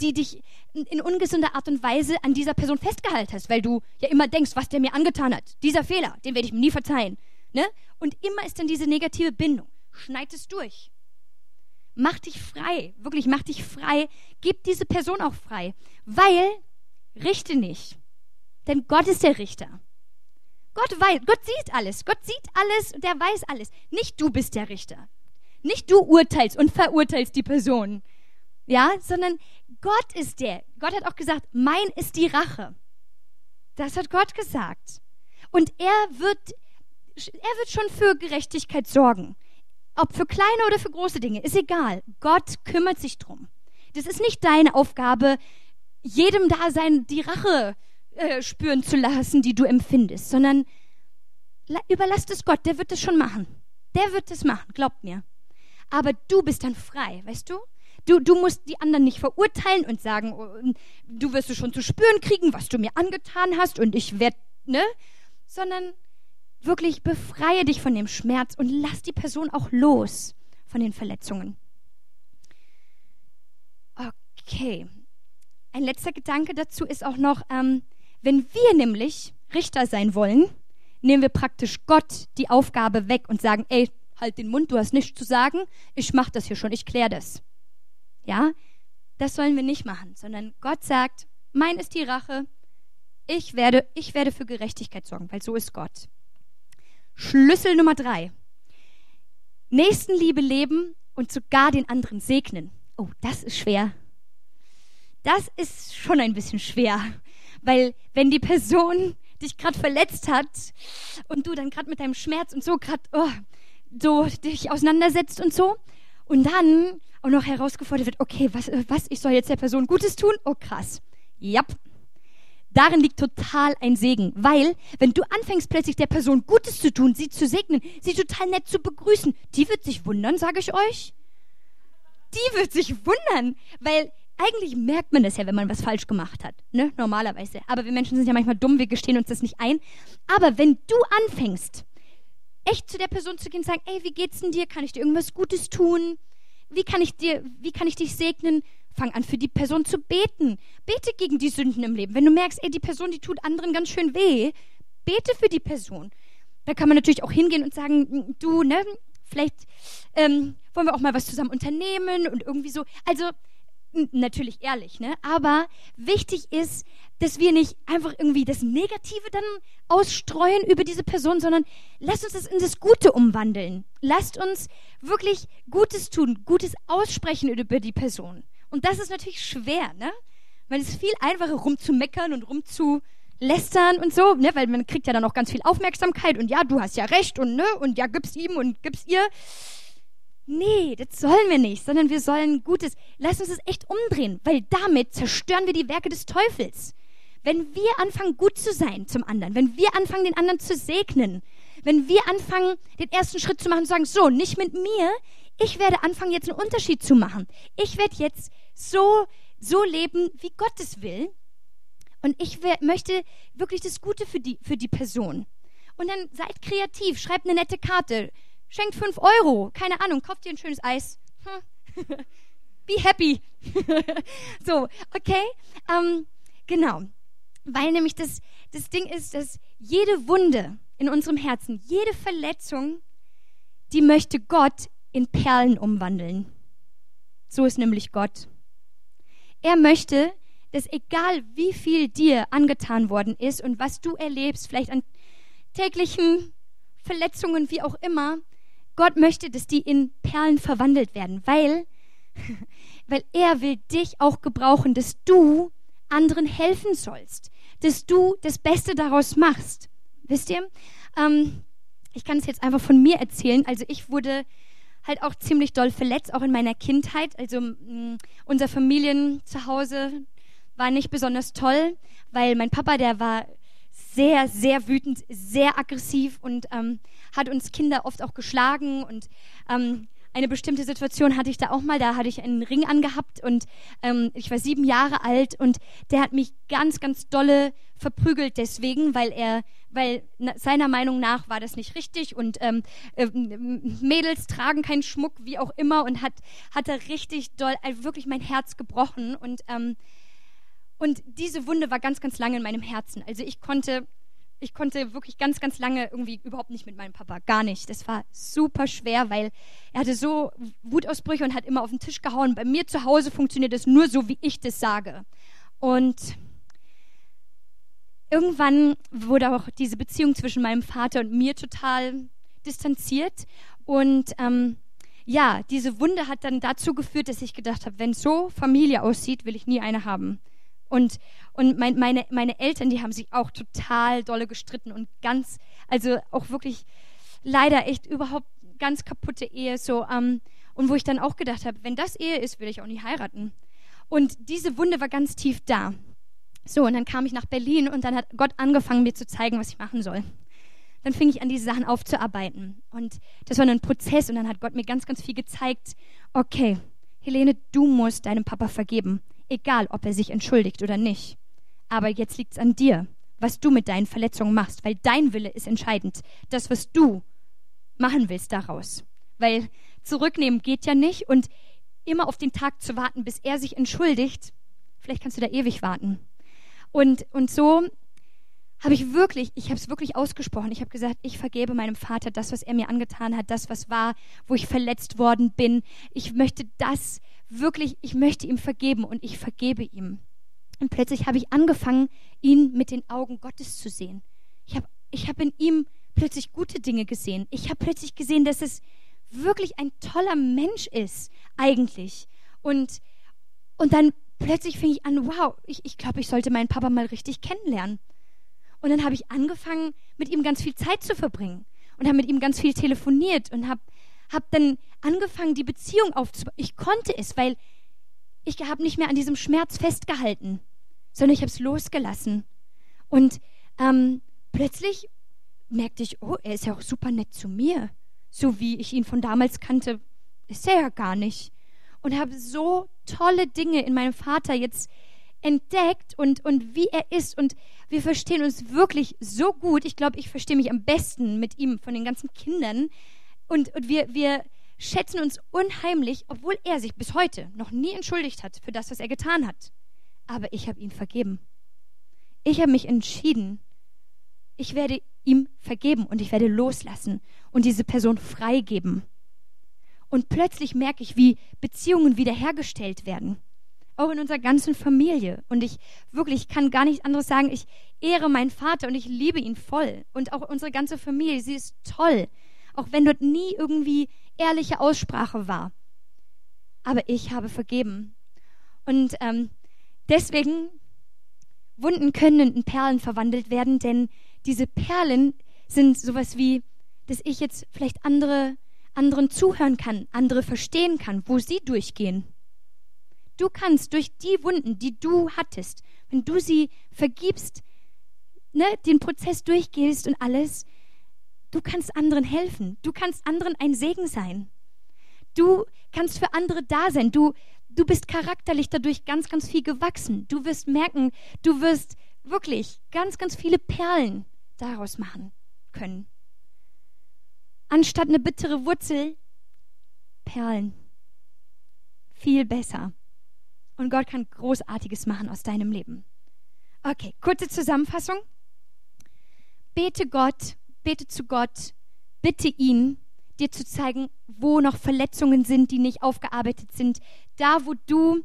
die dich in ungesunder Art und Weise an dieser Person festgehalten hast, weil du ja immer denkst, was der mir angetan hat. Dieser Fehler, den werde ich mir nie verzeihen. Ne? Und immer ist dann diese negative Bindung. Schneid es durch. Mach dich frei, wirklich mach dich frei. Gib diese Person auch frei, weil richte nicht, denn Gott ist der Richter. Gott weiß, Gott sieht alles, Gott sieht alles und er weiß alles. Nicht du bist der Richter. Nicht du urteilst und verurteilst die Person. Ja, sondern Gott ist der. Gott hat auch gesagt, mein ist die Rache. Das hat Gott gesagt. Und er wird, er wird schon für Gerechtigkeit sorgen. Ob für kleine oder für große Dinge, ist egal. Gott kümmert sich drum. Das ist nicht deine Aufgabe, jedem da sein, die Rache äh, spüren zu lassen, die du empfindest, sondern überlass es Gott, der wird es schon machen. Der wird es machen, glaubt mir. Aber du bist dann frei, weißt du? Du, du musst die anderen nicht verurteilen und sagen, oh, du wirst es schon zu spüren kriegen, was du mir angetan hast und ich werde, ne? Sondern wirklich befreie dich von dem Schmerz und lass die Person auch los von den Verletzungen. Okay. Ein letzter Gedanke dazu ist auch noch, ähm, wenn wir nämlich Richter sein wollen, nehmen wir praktisch Gott die Aufgabe weg und sagen, ey, halt den Mund, du hast nichts zu sagen, ich mache das hier schon, ich kläre das. Ja, das sollen wir nicht machen, sondern Gott sagt, mein ist die Rache, ich werde, ich werde für Gerechtigkeit sorgen, weil so ist Gott. Schlüssel Nummer drei. Nächstenliebe leben und sogar den anderen segnen. Oh, das ist schwer. Das ist schon ein bisschen schwer, weil wenn die Person dich gerade verletzt hat und du dann gerade mit deinem Schmerz und so gerade oh, so dich auseinandersetzt und so und dann auch noch herausgefordert wird, okay, was, was, ich soll jetzt der Person Gutes tun? Oh krass. Ja. Darin liegt total ein Segen, weil wenn du anfängst plötzlich der Person Gutes zu tun, sie zu segnen, sie total nett zu begrüßen, die wird sich wundern, sage ich euch. Die wird sich wundern, weil eigentlich merkt man das ja, wenn man was falsch gemacht hat, ne? Normalerweise. Aber wir Menschen sind ja manchmal dumm, wir gestehen uns das nicht ein. Aber wenn du anfängst, echt zu der Person zu gehen und sagen, ey, wie geht's denn dir? Kann ich dir irgendwas Gutes tun? Wie kann ich dir, wie kann ich dich segnen? Fang an, für die Person zu beten. Bete gegen die Sünden im Leben. Wenn du merkst, ey, die Person, die tut anderen ganz schön weh, bete für die Person. Da kann man natürlich auch hingehen und sagen, du, ne, vielleicht ähm, wollen wir auch mal was zusammen unternehmen und irgendwie so. Also natürlich ehrlich, ne? Aber wichtig ist, dass wir nicht einfach irgendwie das Negative dann ausstreuen über diese Person, sondern lasst uns das in das Gute umwandeln. Lasst uns wirklich Gutes tun, Gutes aussprechen über die Person. Und das ist natürlich schwer, ne? Weil es ist viel einfacher rumzumeckern und rumzulästern und so, ne? Weil man kriegt ja dann auch ganz viel Aufmerksamkeit und ja, du hast ja recht und ne? Und ja, gib's ihm und gib's ihr. Nee, das sollen wir nicht, sondern wir sollen Gutes. Lass uns das echt umdrehen, weil damit zerstören wir die Werke des Teufels. Wenn wir anfangen, gut zu sein zum anderen, wenn wir anfangen, den anderen zu segnen, wenn wir anfangen, den ersten Schritt zu machen und sagen, so, nicht mit mir, ich werde anfangen, jetzt einen Unterschied zu machen. Ich werde jetzt so, so leben, wie Gott es will. Und ich möchte wirklich das Gute für die, für die Person. Und dann seid kreativ, schreibt eine nette Karte, Schenkt 5 Euro. Keine Ahnung, kauft dir ein schönes Eis. Hm. Be happy. so, okay? Ähm, genau. Weil nämlich das, das Ding ist, dass jede Wunde in unserem Herzen, jede Verletzung, die möchte Gott in Perlen umwandeln. So ist nämlich Gott. Er möchte, dass egal wie viel dir angetan worden ist und was du erlebst, vielleicht an täglichen Verletzungen, wie auch immer, Gott möchte, dass die in Perlen verwandelt werden, weil Weil er will dich auch gebrauchen, dass du anderen helfen sollst, dass du das Beste daraus machst. Wisst ihr? Ähm, ich kann es jetzt einfach von mir erzählen. Also ich wurde halt auch ziemlich doll verletzt, auch in meiner Kindheit. Also mh, unser Familien zu Hause war nicht besonders toll, weil mein Papa, der war sehr, sehr wütend, sehr aggressiv und ähm, hat uns Kinder oft auch geschlagen und ähm, eine bestimmte Situation hatte ich da auch mal, da hatte ich einen Ring angehabt und ähm, ich war sieben Jahre alt und der hat mich ganz, ganz dolle verprügelt deswegen, weil er, weil seiner Meinung nach war das nicht richtig und ähm, äh, Mädels tragen keinen Schmuck, wie auch immer und hat, hat er richtig doll, also wirklich mein Herz gebrochen und ähm, und diese Wunde war ganz, ganz lange in meinem Herzen. Also ich konnte ich konnte wirklich ganz, ganz lange irgendwie überhaupt nicht mit meinem Papa. Gar nicht. Das war super schwer, weil er hatte so Wutausbrüche und hat immer auf den Tisch gehauen. Bei mir zu Hause funktioniert das nur so, wie ich das sage. Und irgendwann wurde auch diese Beziehung zwischen meinem Vater und mir total distanziert. Und ähm, ja, diese Wunde hat dann dazu geführt, dass ich gedacht habe, wenn so Familie aussieht, will ich nie eine haben. Und, und mein, meine, meine Eltern, die haben sich auch total dolle gestritten und ganz, also auch wirklich leider echt überhaupt ganz kaputte Ehe so. Ähm, und wo ich dann auch gedacht habe, wenn das Ehe ist, will ich auch nie heiraten. Und diese Wunde war ganz tief da. So, und dann kam ich nach Berlin und dann hat Gott angefangen, mir zu zeigen, was ich machen soll. Dann fing ich an, diese Sachen aufzuarbeiten. Und das war ein Prozess und dann hat Gott mir ganz, ganz viel gezeigt. Okay, Helene, du musst deinem Papa vergeben egal ob er sich entschuldigt oder nicht. Aber jetzt liegt es an dir, was du mit deinen Verletzungen machst, weil dein Wille ist entscheidend. Das, was du machen willst daraus. Weil zurücknehmen geht ja nicht und immer auf den Tag zu warten, bis er sich entschuldigt, vielleicht kannst du da ewig warten. Und, und so habe ich wirklich, ich habe es wirklich ausgesprochen. Ich habe gesagt, ich vergebe meinem Vater das, was er mir angetan hat, das, was war, wo ich verletzt worden bin. Ich möchte das wirklich, ich möchte ihm vergeben und ich vergebe ihm. Und plötzlich habe ich angefangen, ihn mit den Augen Gottes zu sehen. Ich habe ich hab in ihm plötzlich gute Dinge gesehen. Ich habe plötzlich gesehen, dass es wirklich ein toller Mensch ist, eigentlich. Und, und dann plötzlich fing ich an, wow, ich, ich glaube, ich sollte meinen Papa mal richtig kennenlernen. Und dann habe ich angefangen, mit ihm ganz viel Zeit zu verbringen und habe mit ihm ganz viel telefoniert und habe habe dann angefangen, die Beziehung aufzubauen. Ich konnte es, weil ich habe nicht mehr an diesem Schmerz festgehalten, sondern ich habe es losgelassen. Und ähm, plötzlich merkte ich, oh, er ist ja auch super nett zu mir. So wie ich ihn von damals kannte, ist er ja gar nicht. Und habe so tolle Dinge in meinem Vater jetzt entdeckt und, und wie er ist. Und wir verstehen uns wirklich so gut. Ich glaube, ich verstehe mich am besten mit ihm von den ganzen Kindern, und, und wir, wir schätzen uns unheimlich, obwohl er sich bis heute noch nie entschuldigt hat für das, was er getan hat. Aber ich habe ihn vergeben. Ich habe mich entschieden, ich werde ihm vergeben und ich werde loslassen und diese Person freigeben. Und plötzlich merke ich, wie Beziehungen wiederhergestellt werden. Auch in unserer ganzen Familie. Und ich wirklich kann gar nichts anderes sagen. Ich ehre meinen Vater und ich liebe ihn voll. Und auch unsere ganze Familie, sie ist toll auch wenn dort nie irgendwie ehrliche Aussprache war. Aber ich habe vergeben. Und ähm, deswegen Wunden können in Perlen verwandelt werden, denn diese Perlen sind sowas wie, dass ich jetzt vielleicht andere, anderen zuhören kann, andere verstehen kann, wo sie durchgehen. Du kannst durch die Wunden, die du hattest, wenn du sie vergibst, ne, den Prozess durchgehst und alles, Du kannst anderen helfen. Du kannst anderen ein Segen sein. Du kannst für andere da sein. Du, du bist charakterlich dadurch ganz, ganz viel gewachsen. Du wirst merken, du wirst wirklich ganz, ganz viele Perlen daraus machen können. Anstatt eine bittere Wurzel, Perlen. Viel besser. Und Gott kann Großartiges machen aus deinem Leben. Okay, kurze Zusammenfassung. Bete Gott bete zu Gott, bitte ihn, dir zu zeigen, wo noch Verletzungen sind, die nicht aufgearbeitet sind. Da, wo du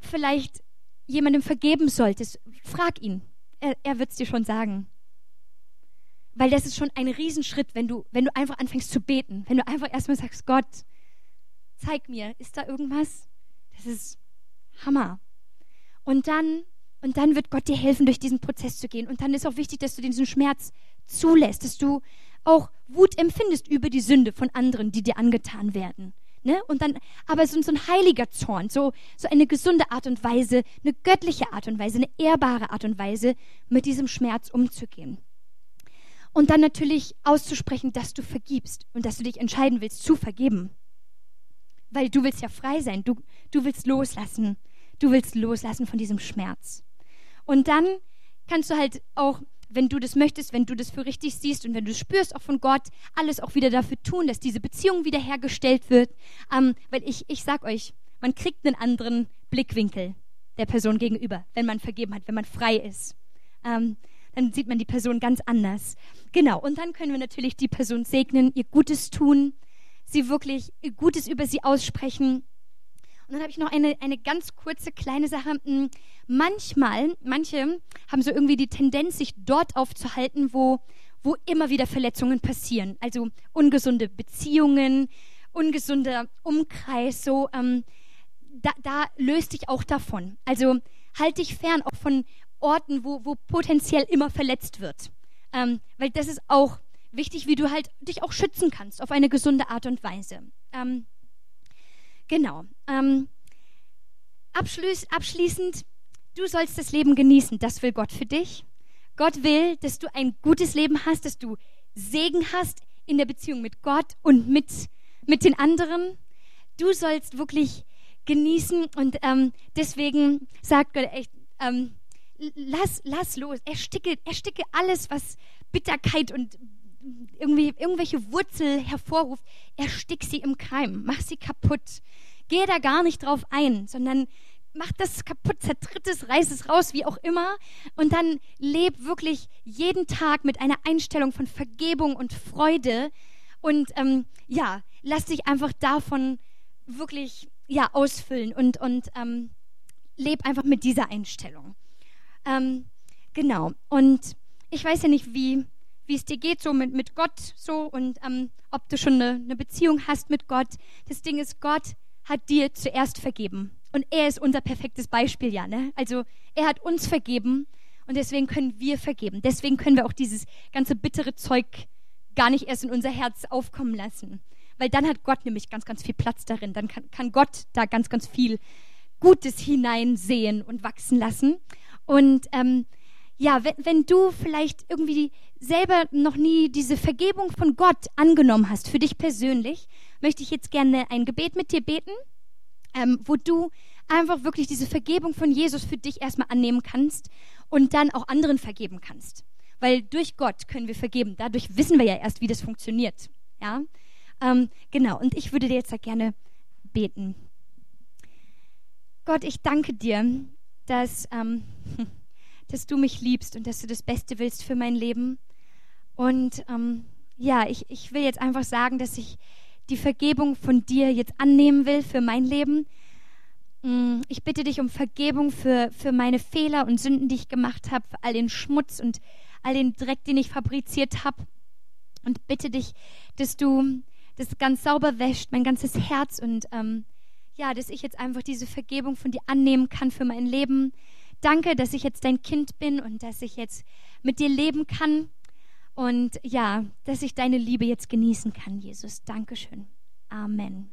vielleicht jemandem vergeben solltest, frag ihn. Er, er wird es dir schon sagen. Weil das ist schon ein Riesenschritt, wenn du, wenn du einfach anfängst zu beten. Wenn du einfach erstmal sagst, Gott, zeig mir, ist da irgendwas? Das ist Hammer. Und dann, und dann wird Gott dir helfen, durch diesen Prozess zu gehen. Und dann ist auch wichtig, dass du diesen Schmerz zulässt, dass du auch Wut empfindest über die Sünde von anderen, die dir angetan werden. Ne? Und dann, aber so, so ein heiliger Zorn, so, so eine gesunde Art und Weise, eine göttliche Art und Weise, eine ehrbare Art und Weise, mit diesem Schmerz umzugehen. Und dann natürlich auszusprechen, dass du vergibst und dass du dich entscheiden willst zu vergeben. Weil du willst ja frei sein, du, du willst loslassen, du willst loslassen von diesem Schmerz. Und dann kannst du halt auch wenn du das möchtest, wenn du das für richtig siehst und wenn du spürst, auch von Gott, alles auch wieder dafür tun, dass diese Beziehung wiederhergestellt wird. Ähm, weil ich, ich sag euch, man kriegt einen anderen Blickwinkel der Person gegenüber, wenn man vergeben hat, wenn man frei ist. Ähm, dann sieht man die Person ganz anders. Genau, und dann können wir natürlich die Person segnen, ihr Gutes tun, sie wirklich Gutes über sie aussprechen und dann habe ich noch eine, eine ganz kurze kleine Sache. Hm, manchmal, manche haben so irgendwie die Tendenz, sich dort aufzuhalten, wo, wo immer wieder Verletzungen passieren. Also ungesunde Beziehungen, ungesunder Umkreis, so, ähm, da, da löst dich auch davon. Also halt dich fern auch von Orten, wo, wo potenziell immer verletzt wird. Ähm, weil das ist auch wichtig, wie du halt dich auch schützen kannst auf eine gesunde Art und Weise. Ähm, Genau. Ähm, abschließ, abschließend, du sollst das Leben genießen. Das will Gott für dich. Gott will, dass du ein gutes Leben hast, dass du Segen hast in der Beziehung mit Gott und mit, mit den anderen. Du sollst wirklich genießen und ähm, deswegen sagt Gott echt, ähm, lass, lass los, ersticke, ersticke alles, was Bitterkeit und irgendwie irgendwelche Wurzel hervorruft, erstick sie im Keim, mach sie kaputt. Geh da gar nicht drauf ein, sondern mach das kaputt, zertritt es, reiß es raus, wie auch immer. Und dann leb wirklich jeden Tag mit einer Einstellung von Vergebung und Freude. Und ähm, ja, lass dich einfach davon wirklich ja, ausfüllen und, und ähm, leb einfach mit dieser Einstellung. Ähm, genau. Und ich weiß ja nicht, wie wie es dir geht, so mit, mit Gott so und ähm, ob du schon eine, eine Beziehung hast mit Gott. Das Ding ist, Gott hat dir zuerst vergeben. Und er ist unser perfektes Beispiel, ja. Ne? Also er hat uns vergeben und deswegen können wir vergeben. Deswegen können wir auch dieses ganze bittere Zeug gar nicht erst in unser Herz aufkommen lassen. Weil dann hat Gott nämlich ganz, ganz viel Platz darin. Dann kann, kann Gott da ganz, ganz viel Gutes hineinsehen und wachsen lassen. Und ähm, ja, wenn, wenn du vielleicht irgendwie selber noch nie diese Vergebung von Gott angenommen hast, für dich persönlich, möchte ich jetzt gerne ein Gebet mit dir beten, ähm, wo du einfach wirklich diese Vergebung von Jesus für dich erstmal annehmen kannst und dann auch anderen vergeben kannst. Weil durch Gott können wir vergeben. Dadurch wissen wir ja erst, wie das funktioniert. Ja, ähm, genau. Und ich würde dir jetzt gerne beten. Gott, ich danke dir, dass ähm, dass du mich liebst und dass du das Beste willst für mein Leben. Und ähm, ja, ich, ich will jetzt einfach sagen, dass ich die Vergebung von dir jetzt annehmen will für mein Leben. Mm, ich bitte dich um Vergebung für, für meine Fehler und Sünden, die ich gemacht habe, für all den Schmutz und all den Dreck, den ich fabriziert habe. Und bitte dich, dass du das ganz sauber wäscht, mein ganzes Herz und ähm, ja, dass ich jetzt einfach diese Vergebung von dir annehmen kann für mein Leben, Danke, dass ich jetzt dein Kind bin und dass ich jetzt mit dir leben kann und ja, dass ich deine Liebe jetzt genießen kann, Jesus. Dankeschön. Amen.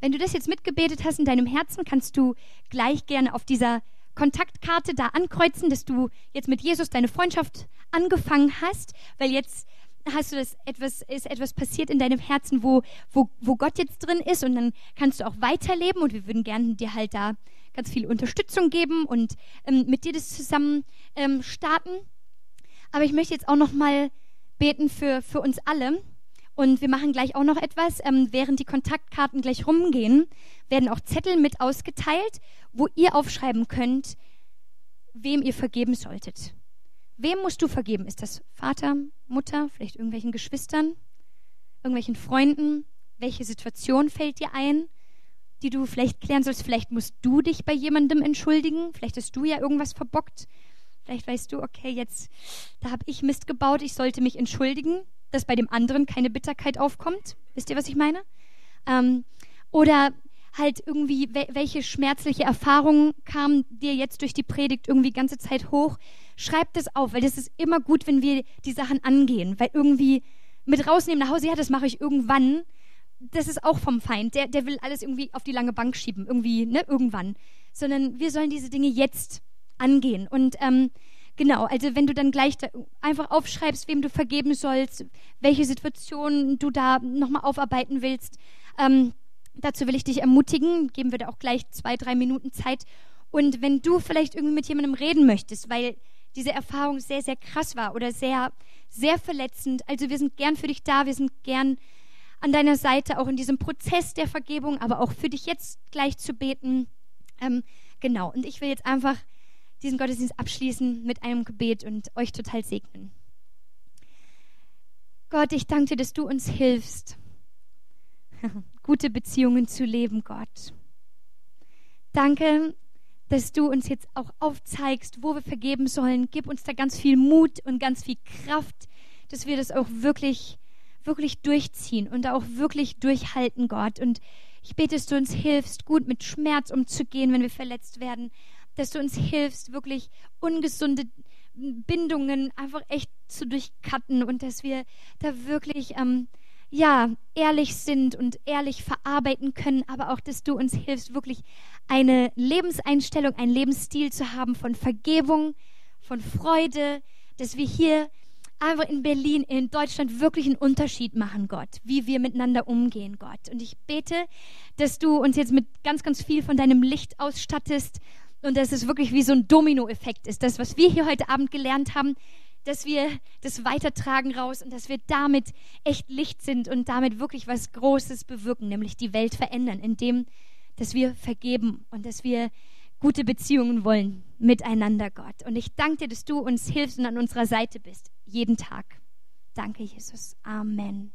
Wenn du das jetzt mitgebetet hast in deinem Herzen, kannst du gleich gerne auf dieser Kontaktkarte da ankreuzen, dass du jetzt mit Jesus deine Freundschaft angefangen hast, weil jetzt hast du das etwas, ist etwas passiert in deinem Herzen, wo, wo, wo Gott jetzt drin ist und dann kannst du auch weiterleben und wir würden gerne dir halt da ganz viel Unterstützung geben und ähm, mit dir das zusammen ähm, starten. Aber ich möchte jetzt auch noch mal beten für, für uns alle. Und wir machen gleich auch noch etwas. Ähm, während die Kontaktkarten gleich rumgehen, werden auch Zettel mit ausgeteilt, wo ihr aufschreiben könnt, wem ihr vergeben solltet. Wem musst du vergeben? Ist das Vater, Mutter, vielleicht irgendwelchen Geschwistern, irgendwelchen Freunden? Welche Situation fällt dir ein? Die du vielleicht klären sollst. Vielleicht musst du dich bei jemandem entschuldigen. Vielleicht hast du ja irgendwas verbockt. Vielleicht weißt du, okay, jetzt, da habe ich Mist gebaut, ich sollte mich entschuldigen, dass bei dem anderen keine Bitterkeit aufkommt. Wisst ihr, was ich meine? Ähm, oder halt irgendwie, welche schmerzliche Erfahrungen kamen dir jetzt durch die Predigt irgendwie ganze Zeit hoch. Schreib das auf, weil das ist immer gut, wenn wir die Sachen angehen, weil irgendwie mit rausnehmen nach Hause, ja, das mache ich irgendwann. Das ist auch vom Feind. Der, der will alles irgendwie auf die lange Bank schieben, irgendwie, ne, irgendwann. Sondern wir sollen diese Dinge jetzt angehen. Und ähm, genau, also wenn du dann gleich da einfach aufschreibst, wem du vergeben sollst, welche Situationen du da nochmal aufarbeiten willst, ähm, dazu will ich dich ermutigen. Geben wir da auch gleich zwei, drei Minuten Zeit. Und wenn du vielleicht irgendwie mit jemandem reden möchtest, weil diese Erfahrung sehr, sehr krass war oder sehr, sehr verletzend, also wir sind gern für dich da, wir sind gern an deiner Seite, auch in diesem Prozess der Vergebung, aber auch für dich jetzt gleich zu beten. Ähm, genau, und ich will jetzt einfach diesen Gottesdienst abschließen mit einem Gebet und euch total segnen. Gott, ich danke dir, dass du uns hilfst, gute Beziehungen zu leben, Gott. Danke, dass du uns jetzt auch aufzeigst, wo wir vergeben sollen. Gib uns da ganz viel Mut und ganz viel Kraft, dass wir das auch wirklich, wirklich durchziehen und auch wirklich durchhalten, Gott. Und ich bete, dass du uns hilfst, gut mit Schmerz umzugehen, wenn wir verletzt werden. Dass du uns hilfst, wirklich ungesunde Bindungen einfach echt zu durchcutten und dass wir da wirklich ähm, ja, ehrlich sind und ehrlich verarbeiten können, aber auch, dass du uns hilfst, wirklich eine Lebenseinstellung, einen Lebensstil zu haben von Vergebung, von Freude, dass wir hier einfach in Berlin, in Deutschland wirklich einen Unterschied machen, Gott, wie wir miteinander umgehen, Gott. Und ich bete, dass du uns jetzt mit ganz, ganz viel von deinem Licht ausstattest und dass es wirklich wie so ein Dominoeffekt ist. Das, was wir hier heute Abend gelernt haben, dass wir das weitertragen raus und dass wir damit echt Licht sind und damit wirklich was Großes bewirken, nämlich die Welt verändern, indem, dass wir vergeben und dass wir gute Beziehungen wollen miteinander, Gott. Und ich danke dir, dass du uns hilfst und an unserer Seite bist, jeden Tag. Danke, Jesus. Amen.